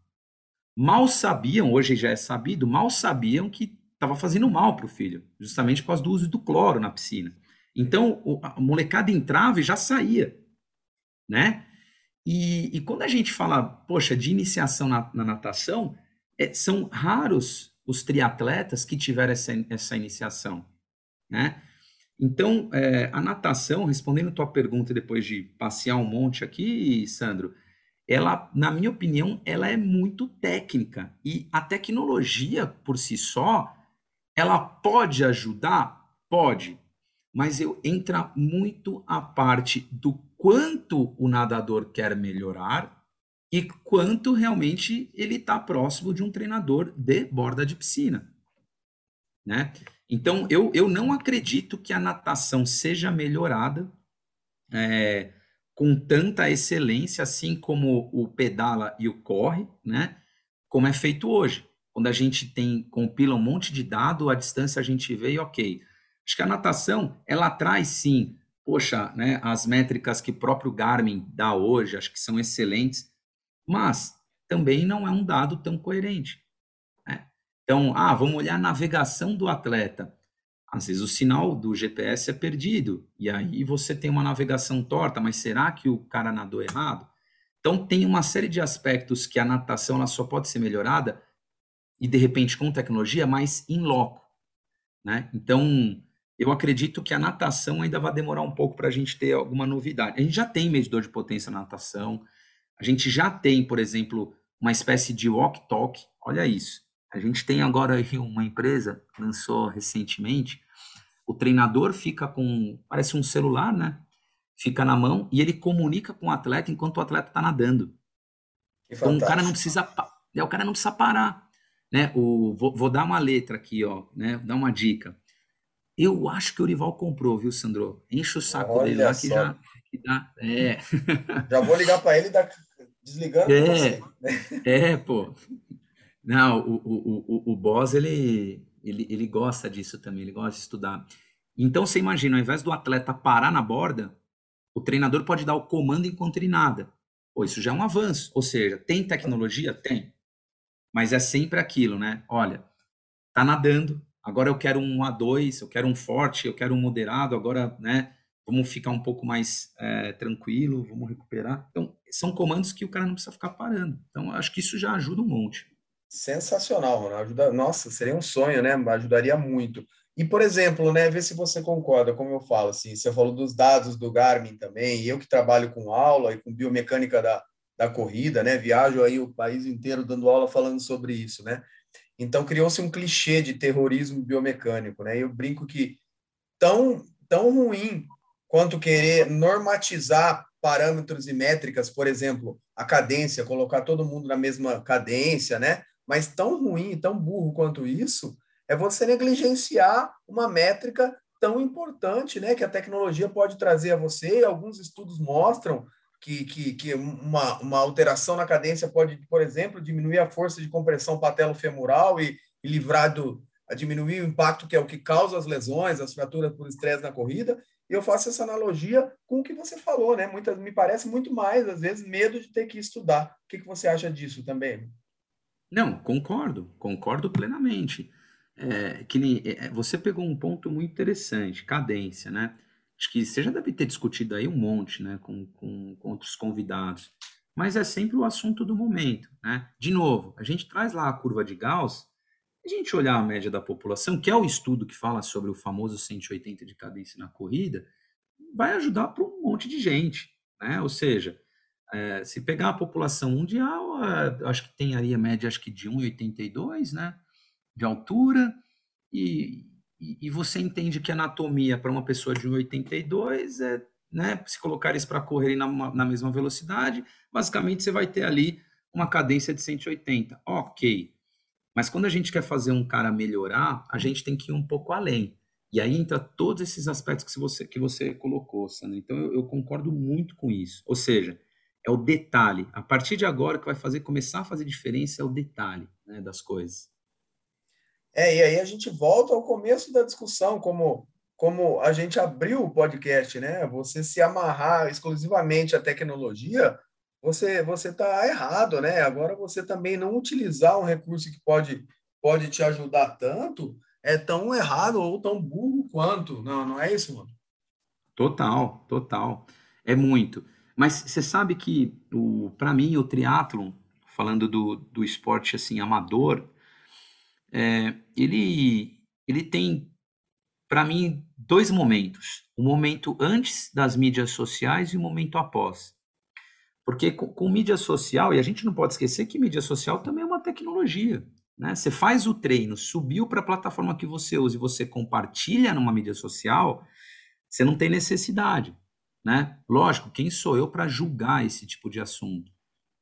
Mal sabiam, hoje já é sabido, mal sabiam que estava fazendo mal para o filho, justamente por causa do uso do cloro na piscina. Então, a molecada entrava e já saía, né? E, e quando a gente fala, poxa, de iniciação na, na natação, é, são raros os triatletas que tiveram essa, essa iniciação, né? Então, é, a natação, respondendo tua pergunta depois de passear um monte aqui, Sandro, ela, na minha opinião, ela é muito técnica e a tecnologia por si só, ela pode ajudar, pode, mas eu entra muito a parte do quanto o nadador quer melhorar e quanto realmente ele está próximo de um treinador de borda de piscina, né? Então eu, eu não acredito que a natação seja melhorada é, com tanta excelência, assim como o pedala e o corre, né? Como é feito hoje. Quando a gente tem, compila um monte de dado, a distância a gente vê e ok. Acho que a natação, ela traz sim, poxa, né, as métricas que o próprio Garmin dá hoje, acho que são excelentes, mas também não é um dado tão coerente. Né? Então, ah, vamos olhar a navegação do atleta às vezes o sinal do GPS é perdido, e aí você tem uma navegação torta, mas será que o cara nadou errado? Então tem uma série de aspectos que a natação ela só pode ser melhorada, e de repente com tecnologia, mas em loco. Né? Então, eu acredito que a natação ainda vai demorar um pouco para a gente ter alguma novidade. A gente já tem medidor de potência na natação, a gente já tem, por exemplo, uma espécie de walk-talk, olha isso. A gente tem agora uma empresa que lançou recentemente, o treinador fica com, parece um celular, né? Fica na mão e ele comunica com o atleta enquanto o atleta está nadando. Então o cara não precisa, né, o cara não precisa parar, né? O, vou, vou, dar uma letra aqui, ó, né? Vou dar uma dica. Eu acho que o Rival comprou, viu, Sandro? Enche o saco Olha dele lá que já, que dá, é. Já vou ligar para ele, desligando. É, é, pô. Não, o, o, o, o boss, ele, ele, ele gosta disso também, ele gosta de estudar. Então, você imagina, ao invés do atleta parar na borda, o treinador pode dar o comando enquanto ele nada. Pô, isso já é um avanço. Ou seja, tem tecnologia? Tem. Mas é sempre aquilo, né? Olha, tá nadando, agora eu quero um A2, eu quero um forte, eu quero um moderado, agora, né? Vamos ficar um pouco mais é, tranquilo, vamos recuperar. Então, são comandos que o cara não precisa ficar parando. Então, acho que isso já ajuda um monte. Sensacional. Ajuda... Nossa, seria um sonho, né? Ajudaria muito. E, por exemplo, né, ver se você concorda, como eu falo, assim, você falou dos dados do Garmin também, eu que trabalho com aula e com biomecânica da, da corrida, né, viajo aí o país inteiro dando aula falando sobre isso, né, então criou-se um clichê de terrorismo biomecânico, né, eu brinco que tão, tão ruim quanto querer normatizar parâmetros e métricas, por exemplo, a cadência, colocar todo mundo na mesma cadência, né, mas tão ruim, tão burro quanto isso, é você negligenciar uma métrica tão importante, né, que a tecnologia pode trazer a você. Alguns estudos mostram que, que, que uma, uma alteração na cadência pode, por exemplo, diminuir a força de compressão patelo-femoral e, e livrar do, a diminuir o impacto que é o que causa as lesões, as fraturas por estresse na corrida. E eu faço essa analogia com o que você falou, né? Muitas, me parece muito mais, às vezes, medo de ter que estudar. O que, que você acha disso também? Não, concordo, concordo plenamente. É, que nem, é, você pegou um ponto muito interessante, cadência, né? Acho que você já deve ter discutido aí um monte, né, com, com, com outros convidados. Mas é sempre o assunto do momento, né? De novo, a gente traz lá a curva de Gauss, a gente olhar a média da população, que é o estudo que fala sobre o famoso 180 de cadência na corrida, vai ajudar para um monte de gente, né? Ou seja, é, se pegar a população mundial, é, acho que tem ali a média acho que de 1,82 né, de altura, e, e, você entende que anatomia para uma pessoa de 1,82 é, né, se colocar isso para correr na, na mesma velocidade, basicamente você vai ter ali uma cadência de 180. Ok. Mas quando a gente quer fazer um cara melhorar, a gente tem que ir um pouco além. E aí entra todos esses aspectos que você, que você colocou, Sandra. Então eu, eu concordo muito com isso. Ou seja, é o detalhe. A partir de agora, que vai fazer começar a fazer diferença é o detalhe né, das coisas. É, e aí a gente volta ao começo da discussão, como, como a gente abriu o podcast, né? Você se amarrar exclusivamente à tecnologia, você você está errado, né? Agora você também não utilizar um recurso que pode, pode te ajudar tanto é tão errado ou tão burro quanto. Não, não é isso, mano? Total, total. É muito. Mas você sabe que, para mim, o triatlon, falando do, do esporte assim amador, é, ele, ele tem, para mim, dois momentos. O momento antes das mídias sociais e o momento após. Porque com, com mídia social, e a gente não pode esquecer que mídia social também é uma tecnologia. Né? Você faz o treino, subiu para a plataforma que você usa e você compartilha numa mídia social, você não tem necessidade, né? Lógico, quem sou eu para julgar esse tipo de assunto?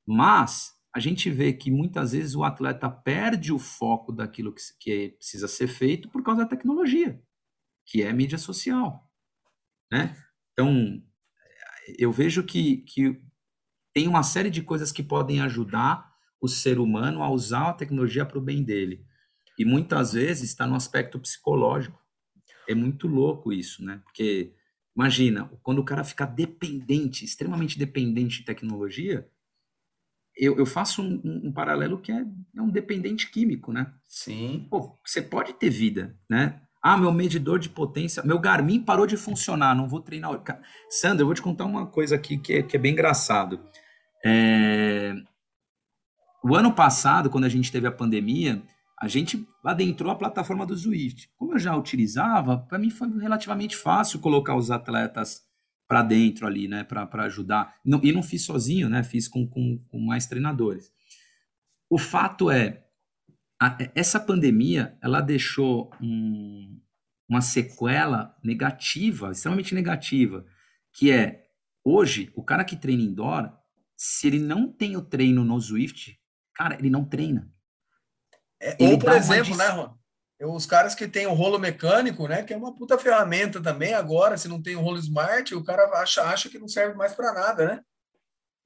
Mas a gente vê que muitas vezes o atleta perde o foco daquilo que, que precisa ser feito por causa da tecnologia, que é mídia social, né? Então, eu vejo que, que tem uma série de coisas que podem ajudar o ser humano a usar a tecnologia para o bem dele. E muitas vezes está no aspecto psicológico. É muito louco isso, né? Porque imagina, quando o cara fica dependente, extremamente dependente de tecnologia, eu, eu faço um, um, paralelo que é, é, um dependente químico, né? Sim. Pô, você pode ter vida, né? Ah, meu medidor de potência, meu Garmin parou de funcionar, não vou treinar. Sandra, eu vou te contar uma coisa aqui que é, que é bem engraçado. É... O ano passado, quando a gente teve a pandemia, a gente adentrou a plataforma do Zwift. Como eu já utilizava, para mim foi relativamente fácil colocar os atletas para dentro ali, né, para ajudar. Não, e não fiz sozinho, né, fiz com, com, com mais treinadores. O fato é, a, essa pandemia, ela deixou um, uma sequela negativa, extremamente negativa, que é, hoje, o cara que treina indoor, se ele não tem o treino no Zwift, cara, ele não treina. É, ou, por exemplo, né, Ron? Os caras que têm o rolo mecânico, né? Que é uma puta ferramenta também agora, se não tem o rolo smart, o cara acha, acha que não serve mais para nada, né?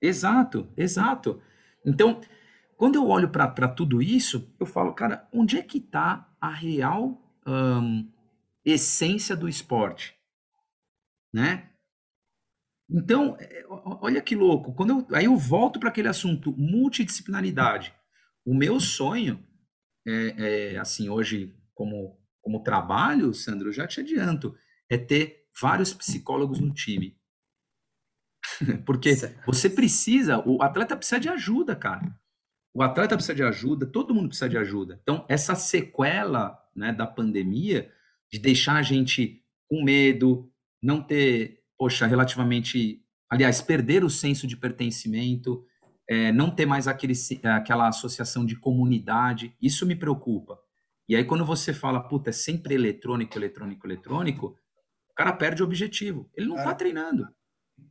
Exato, exato. Então, quando eu olho para tudo isso, eu falo, cara, onde é que está a real um, essência do esporte? Né? Então, é, olha que louco. Quando eu, aí eu volto para aquele assunto multidisciplinaridade. O meu sonho é, é, assim, hoje, como, como trabalho, Sandro, eu já te adianto, é ter vários psicólogos no time. Porque você precisa, o atleta precisa de ajuda, cara. O atleta precisa de ajuda, todo mundo precisa de ajuda. Então, essa sequela né, da pandemia, de deixar a gente com medo, não ter, poxa, relativamente, aliás, perder o senso de pertencimento, é, não ter mais aquele, aquela associação de comunidade, isso me preocupa. E aí, quando você fala, puta, é sempre eletrônico, eletrônico, eletrônico, o cara perde o objetivo. Ele não está treinando.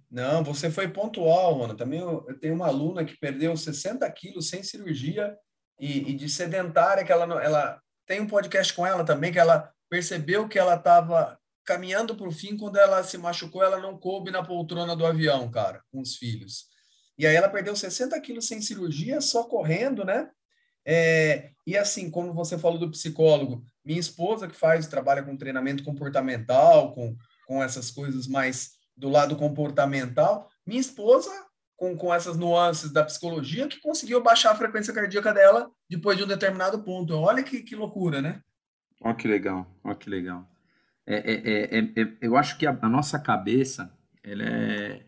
Não, você foi pontual, mano. Também eu, eu, tenho uma aluna que perdeu 60 quilos sem cirurgia e, e de sedentária, que ela, ela tem um podcast com ela também, que ela percebeu que ela estava caminhando para o fim, quando ela se machucou, ela não coube na poltrona do avião, cara, com os filhos. E aí ela perdeu 60 quilos sem cirurgia, só correndo, né? É, e assim, como você falou do psicólogo, minha esposa que faz, trabalha com treinamento comportamental, com, com essas coisas mais do lado comportamental, minha esposa, com, com essas nuances da psicologia, que conseguiu baixar a frequência cardíaca dela depois de um determinado ponto. Olha que, que loucura, né? Olha que legal, olha que legal. É, é, é, é, eu acho que a, a nossa cabeça, ela é,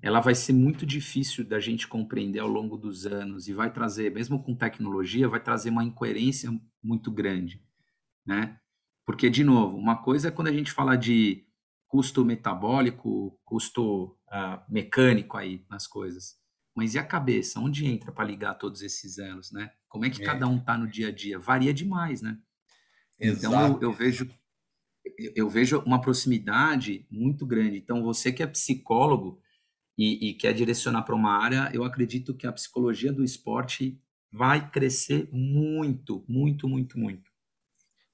ela vai ser muito difícil da gente compreender ao longo dos anos e vai trazer, mesmo com tecnologia, vai trazer uma incoerência muito grande, né? Porque, de novo, uma coisa é quando a gente fala de custo metabólico, custo uh, mecânico aí nas coisas, mas e a cabeça? Onde entra para ligar todos esses elos, né? Como é que é. cada um tá no dia a dia? Varia demais, né? Exato. Então, eu, eu vejo eu vejo uma proximidade muito grande. Então, você que é psicólogo, e, e quer direcionar para uma área, eu acredito que a psicologia do esporte vai crescer muito, muito, muito, muito.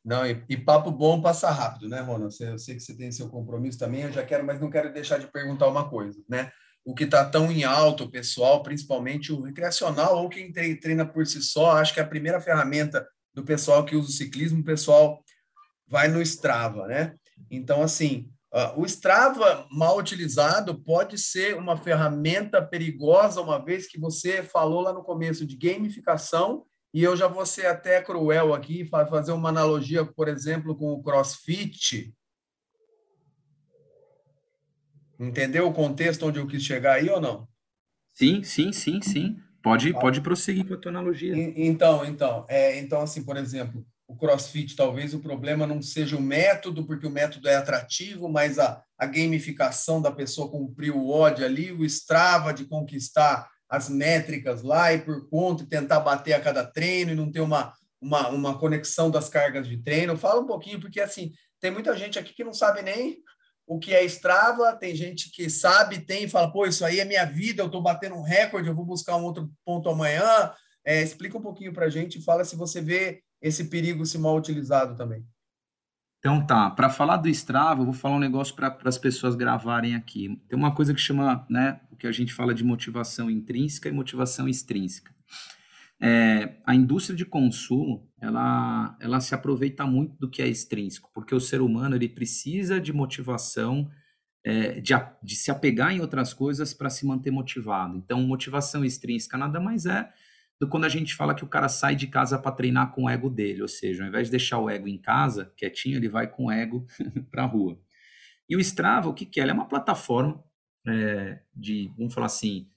Não, e, e papo bom passa rápido, né, Ronald? Eu sei que você tem seu compromisso também, eu já quero, mas não quero deixar de perguntar uma coisa, né? O que está tão em alto, pessoal, principalmente o recreacional ou quem treina por si só, acho que a primeira ferramenta do pessoal que usa o ciclismo, o pessoal vai no Strava, né? Então, assim, o Strava mal utilizado pode ser uma ferramenta perigosa, uma vez que você falou lá no começo de gamificação, e eu já vou ser até cruel aqui, fazer uma analogia, por exemplo, com o CrossFit. Entendeu o contexto onde eu quis chegar aí ou não? Sim, sim, sim, sim. Pode, ah. pode prosseguir com a tua analogia. Então, então, é, então assim, por exemplo, o CrossFit talvez o problema não seja o método, porque o método é atrativo, mas a, a gamificação da pessoa cumprir o ódio ali, o Strava de conquistar as métricas lá e por conta tentar bater a cada treino e não ter uma, uma, uma conexão das cargas de treino. Fala um pouquinho, porque assim, tem muita gente aqui que não sabe nem o que é Strava, tem gente que sabe, tem e fala, pô, isso aí é minha vida, eu estou batendo um recorde, eu vou buscar um outro ponto amanhã. É, explica um pouquinho para a gente e fala se você vê esse perigo se mal utilizado também. Então tá, para falar do Strava, eu vou falar um negócio para as pessoas gravarem aqui. Tem uma coisa que chama, né, o que a gente fala de motivação intrínseca e motivação extrínseca. É, a indústria de consumo ela, ela se aproveita muito do que é extrínseco, porque o ser humano ele precisa de motivação, é, de, de se apegar em outras coisas para se manter motivado. Então, motivação extrínseca nada mais é do quando a gente fala que o cara sai de casa para treinar com o ego dele, ou seja, ao invés de deixar o ego em casa, quietinho, ele vai com o ego para a rua. E o Strava, o que, que é? Ele é uma plataforma é, de, vamos falar assim,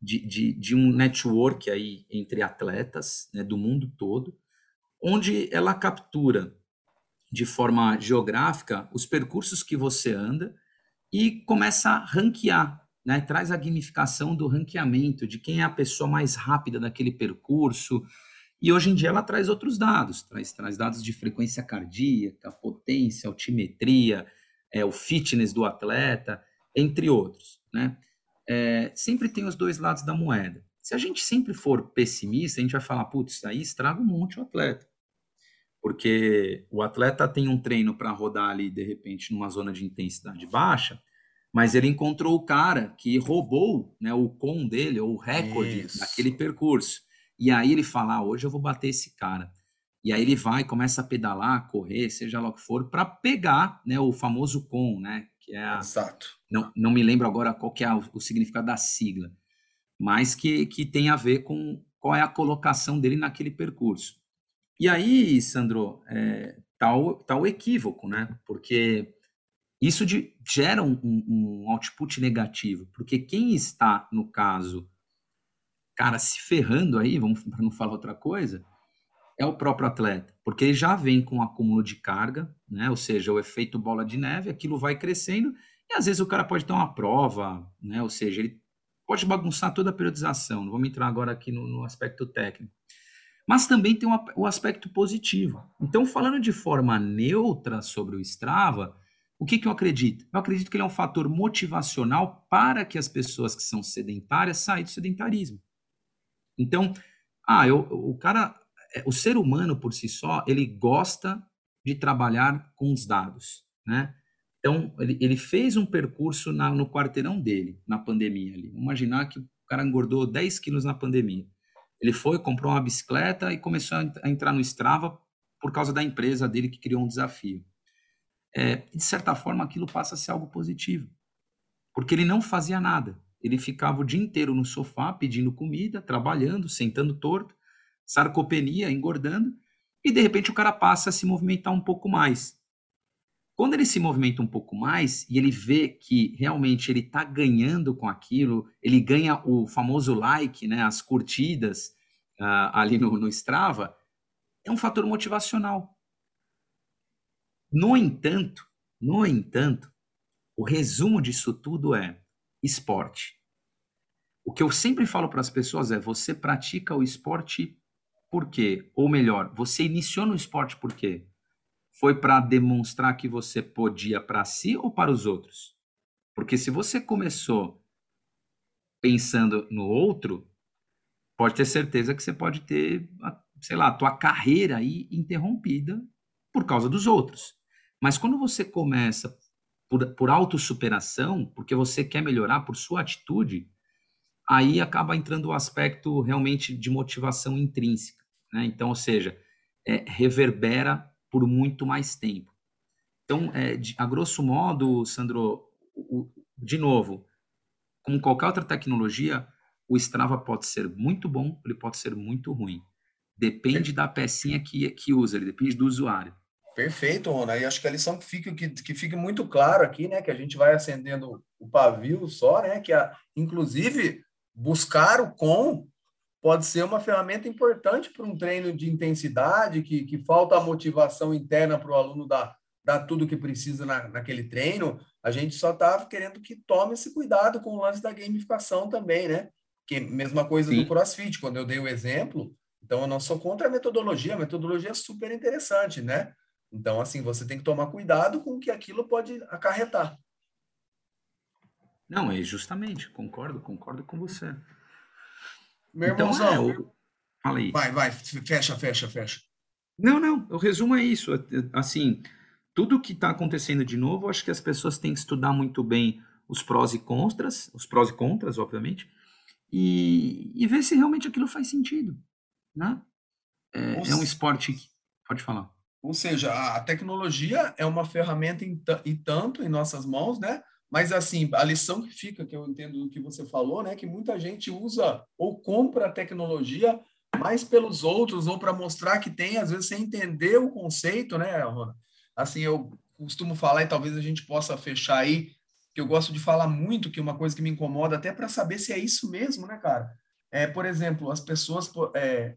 de, de, de um network aí entre atletas né, do mundo todo, onde ela captura de forma geográfica os percursos que você anda e começa a ranquear, né? traz a gamificação do ranqueamento, de quem é a pessoa mais rápida daquele percurso. E hoje em dia ela traz outros dados, traz, traz dados de frequência cardíaca, potência, altimetria, é, o fitness do atleta, entre outros. Né? é, sempre tem os dois lados da moeda. Se a gente sempre for pessimista, a gente vai falar, putz, isso aí estraga um monte o atleta. Porque o atleta tem um treino para rodar ali, de repente, numa zona de intensidade baixa, mas ele encontrou o cara que roubou né, o com dele, ou o recorde isso. daquele percurso. E aí ele fala, ah, hoje eu vou bater esse cara. E aí ele vai, começa a pedalar, correr, seja lá o que for, para pegar né, o famoso com, né? Que é a, Exato não, não me lembro agora qual que é o, o significado da sigla, mas que, que tem a ver com qual é a colocação dele naquele percurso. E aí, Sandro, é, tá, o, tá o equívoco, né? Porque isso de, gera um, um, output negativo, porque quem está, no caso, cara, se ferrando aí, vamos para não falar outra coisa, é o próprio atleta, porque ele já vem com um acúmulo de carga, né? Ou seja, o efeito bola de neve, aquilo vai crescendo e às vezes o cara pode ter uma prova, né? Ou seja, ele pode bagunçar toda a periodização. Não vamos entrar agora aqui no, no aspecto técnico. Mas também tem o aspecto positivo. Então, falando de forma neutra sobre o Strava, o que, que eu acredito? Eu acredito que ele é um fator motivacional para que as pessoas que são sedentárias saiam do sedentarismo. Então, ah, eu, o cara, é, o ser humano por si só, ele gosta de trabalhar com os dados, né? Então, ele, ele fez um percurso na, no quarteirão dele, na pandemia. Ali. Imaginar que o cara engordou 10 quilos na pandemia. Ele foi, comprou uma bicicleta e começou a entrar no Strava por causa da empresa dele que criou um desafio. É, de certa forma, aquilo passa a ser algo positivo, porque ele não fazia nada. Ele ficava o dia inteiro no sofá pedindo comida, trabalhando, sentando torto, sarcopenia, engordando, e de repente o cara passa a se movimentar um pouco mais. Quando ele se movimenta um pouco mais e ele vê que realmente ele está ganhando com aquilo, ele ganha o famoso like, né, as curtidas uh, ali no, no Strava, é um fator motivacional. No entanto, no entanto, o resumo disso tudo é esporte. O que eu sempre falo para as pessoas é: você pratica o esporte por quê? Ou melhor, você iniciou no esporte por quê? Foi para demonstrar que você podia para si ou para os outros? Porque se você começou pensando no outro, pode ter certeza que você pode ter, sei lá, a tua carreira aí interrompida por causa dos outros. Mas quando você começa por, por autossuperação, porque você quer melhorar por sua atitude, aí acaba entrando o aspecto realmente de motivação intrínseca. Né? Então, ou seja, é, reverbera por muito mais tempo. Então, é, de, a grosso modo, Sandro, o, o, de novo, como qualquer outra tecnologia, o Strava pode ser muito bom, ele pode ser muito ruim. Depende da pecinha que, que usa, ele depende do usuário. Perfeito, Rona. E acho que a lição que fica, que, que fica muito claro aqui, né? Que a gente vai acendendo o pavio só, né? Que, a, inclusive, buscar o com pode ser uma ferramenta importante para um treino de intensidade, que, que falta a motivação interna para o aluno dar, dar tudo que precisa na, naquele treino. A gente só está querendo que tome esse cuidado com o lance da gamificação também, né? Que mesma coisa Sim. do CrossFit, quando eu dei o exemplo. Então, eu não sou contra a metodologia, a metodologia é super interessante, né? Então, assim, você tem que tomar cuidado com o que aquilo pode acarretar. Não, é justamente, concordo, concordo com você. Meu então, irmãozão, é, eu... fala aí. Vai, vai, fecha, fecha, fecha. Não, não, o resumo é isso. Assim, tudo que está acontecendo de novo, acho que as pessoas têm que estudar muito bem os prós e contras, os prós e contras, obviamente, e, e ver se realmente aquilo faz sentido, né? É, é um esporte que... Pode falar. Ou seja, a tecnologia é uma ferramenta e tanto em nossas mãos, né? Mas assim, a lição que fica, que eu entendo do que você falou, né, que muita gente usa ou compra a tecnologia mais pelos outros ou para mostrar que tem, às vezes sem entender o conceito, né, Rona? Assim, eu costumo falar e talvez a gente possa fechar aí, que eu gosto de falar muito, que é uma coisa que me incomoda até para saber se é isso mesmo, né, cara? É, por exemplo, as pessoas é,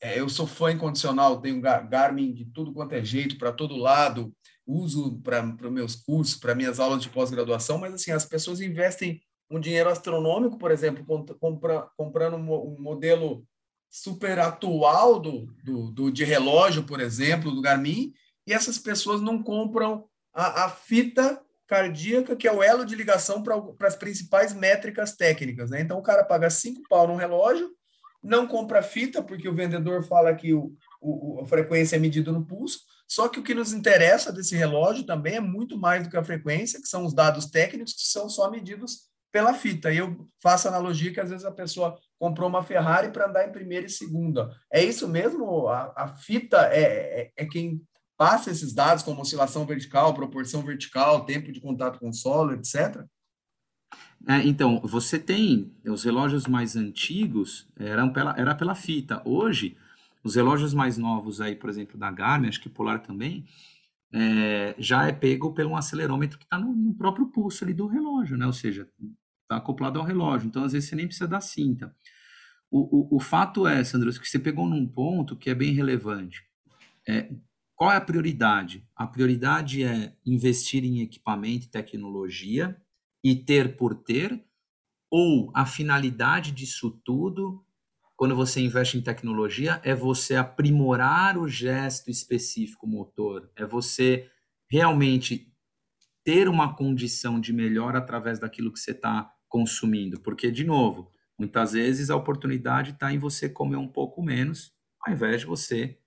é, eu sou fã incondicional, tenho Garmin de tudo quanto é jeito, para todo lado, uso para meus cursos, para minhas aulas de pós-graduação, mas assim, as pessoas investem um dinheiro astronômico, por exemplo, compra, comprando um modelo super atual do, do, do, de relógio, por exemplo, do Garmin, e essas pessoas não compram a, a fita cardíaca, que é o elo de ligação para as principais métricas técnicas. Né? Então, o cara paga cinco pau num relógio, não compra fita, porque o vendedor fala que o, o, a frequência é medida no pulso, só que o que nos interessa desse relógio também é muito mais do que a frequência, que são os dados técnicos que são só medidos pela fita. E eu faço analogia que às vezes a pessoa comprou uma Ferrari para andar em primeira e segunda. É isso mesmo? A, a fita é, é, é, quem passa esses dados, como oscilação vertical, proporção vertical, tempo de contato com o solo, etc. É, então, você tem os relógios mais antigos eram pela, era pela fita. Hoje, os relógios mais novos aí, por exemplo, da Garmin, acho que Polar também, é, já é pego pelo acelerômetro que está no, no, próprio pulso ali do relógio, né? Ou seja, está acoplado ao relógio. Então, às vezes, você nem precisa da cinta. O, o, o fato é, Sandro, que você pegou num ponto que é bem relevante. É, qual é a prioridade? A prioridade é investir em equipamento e tecnologia e ter por ter, ou a finalidade disso tudo, quando você investe em tecnologia, é você aprimorar o gesto específico motor, é você realmente ter uma condição de melhor através daquilo que você está consumindo. Porque, de novo, muitas vezes a oportunidade está em você comer um pouco menos, ao invés de você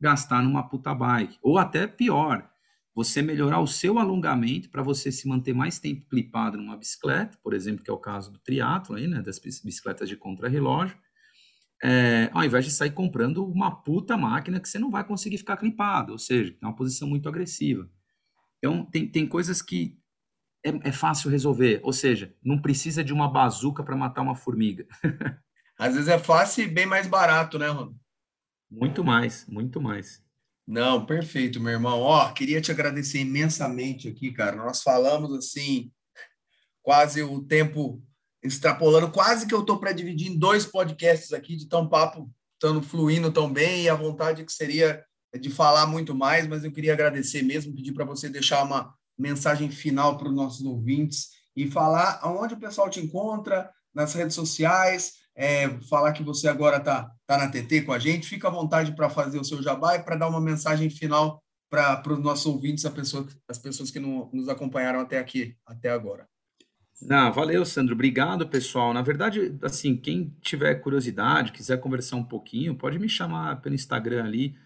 gastar numa puta bike. Ou até pior, você melhorar o seu alongamento para você se manter mais tempo clipado numa bicicleta, por exemplo, que é o caso do triatlo aí, né, das bicicletas de contrarrelógio, é, ao invés de sair comprando uma puta máquina que você não vai conseguir ficar clipado, ou seja, é uma posição muito agressiva. Então, tem, tem coisas que é, é fácil resolver, ou seja, não precisa de uma bazuca para matar uma formiga. Às vezes é fácil e bem mais barato, né, Ron? Muito mais, muito mais. Não, perfeito, meu irmão. Ó, queria te agradecer imensamente aqui, cara. Nós falamos assim, quase o tempo extrapolando, quase que eu estou para dividir em dois podcasts aqui, de tão papo estando fluindo tão bem e a vontade que seria de falar muito mais, mas eu queria agradecer mesmo, pedir para você deixar uma mensagem final para os nossos ouvintes e falar aonde o pessoal te encontra, nas redes sociais, é, falar que você agora está tá na TT com a gente, fica à vontade para fazer o seu jabá e para dar uma mensagem final para os nossos ouvintes, pessoa, as pessoas que não, nos acompanharam até aqui, até agora. Não, valeu, Sandro. Obrigado, pessoal. Na verdade, assim, quem tiver curiosidade, quiser conversar um pouquinho, pode me chamar pelo Instagram ali.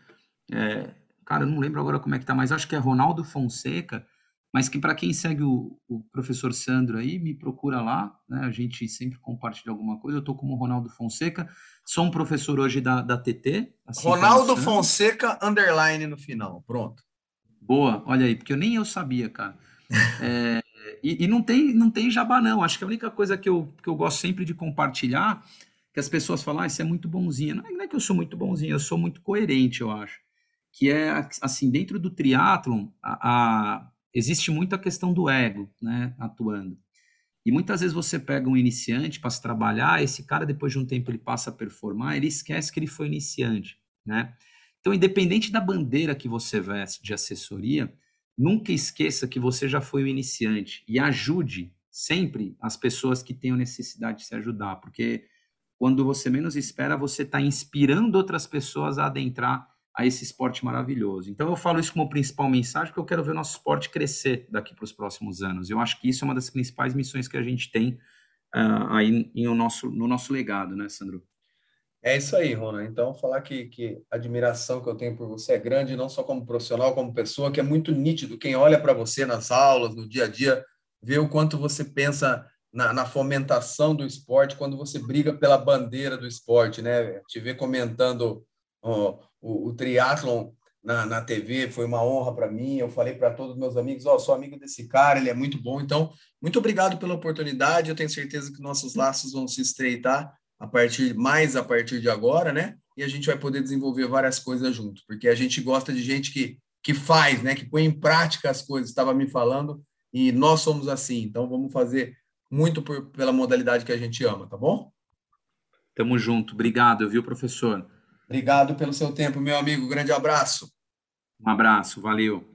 É, cara, eu não lembro agora como é que tá, mas acho que é Ronaldo Fonseca. Mas que para quem segue o, o, professor Sandro aí, me procura lá, né? A gente sempre compartilha alguma coisa. Eu estou como Ronaldo Fonseca, sou um professor hoje da, da TT. Assim Ronaldo Fonseca, underline no final, pronto. Boa, olha aí, porque eu nem eu sabia, cara. É, e, e, não tem não tem jabá, não. Acho que a única coisa que eu, que eu gosto sempre de compartilhar, que as pessoas falam, ah, isso é muito bonzinho. Não é, não é que eu sou muito bonzinho, eu sou muito coerente, eu acho. Que é, assim, dentro do triatlon, a, a existe muito a questão do ego, né, atuando. E muitas vezes você pega um iniciante para se trabalhar, esse cara depois de um tempo ele passa a performar, ele esquece que ele foi iniciante, né? Então, independente da bandeira que você veste de assessoria, nunca esqueça que você já foi o iniciante e ajude sempre as pessoas que tenham necessidade de se ajudar, porque quando você menos espera, você está inspirando outras pessoas a adentrar a esse esporte maravilhoso. Então eu falo isso como principal mensagem, porque eu quero ver o nosso esporte crescer daqui para os próximos anos. Eu acho que isso é uma das principais missões que a gente tem uh, aí em, no, nosso, no nosso legado, né, Sandro? É isso aí, Rona. Então, falar que, que a admiração que eu tenho por você é grande, não só como profissional, como pessoa, que é muito nítido. Quem olha para você nas aulas, no dia a dia, vê o quanto você pensa na, na, fomentação do esporte, quando você briga pela bandeira do esporte, né? Te ver comentando ó, o, o triatlon na, na TV, foi uma honra para mim. Eu falei para todos os meus amigos: Ó, oh, sou amigo desse cara, ele é muito bom. Então, muito obrigado pela oportunidade. Eu tenho certeza que nossos laços vão se estreitar a partir mais a partir de agora, né? E a gente vai poder desenvolver várias coisas junto, porque a gente gosta de gente que, que faz, né? Que põe em prática as coisas. Estava me falando e nós somos assim. Então, vamos fazer muito por, pela modalidade que a gente ama, tá bom? Tamo junto. Obrigado, viu, professor? Obrigado pelo seu tempo, meu amigo. Grande abraço. Um abraço, valeu.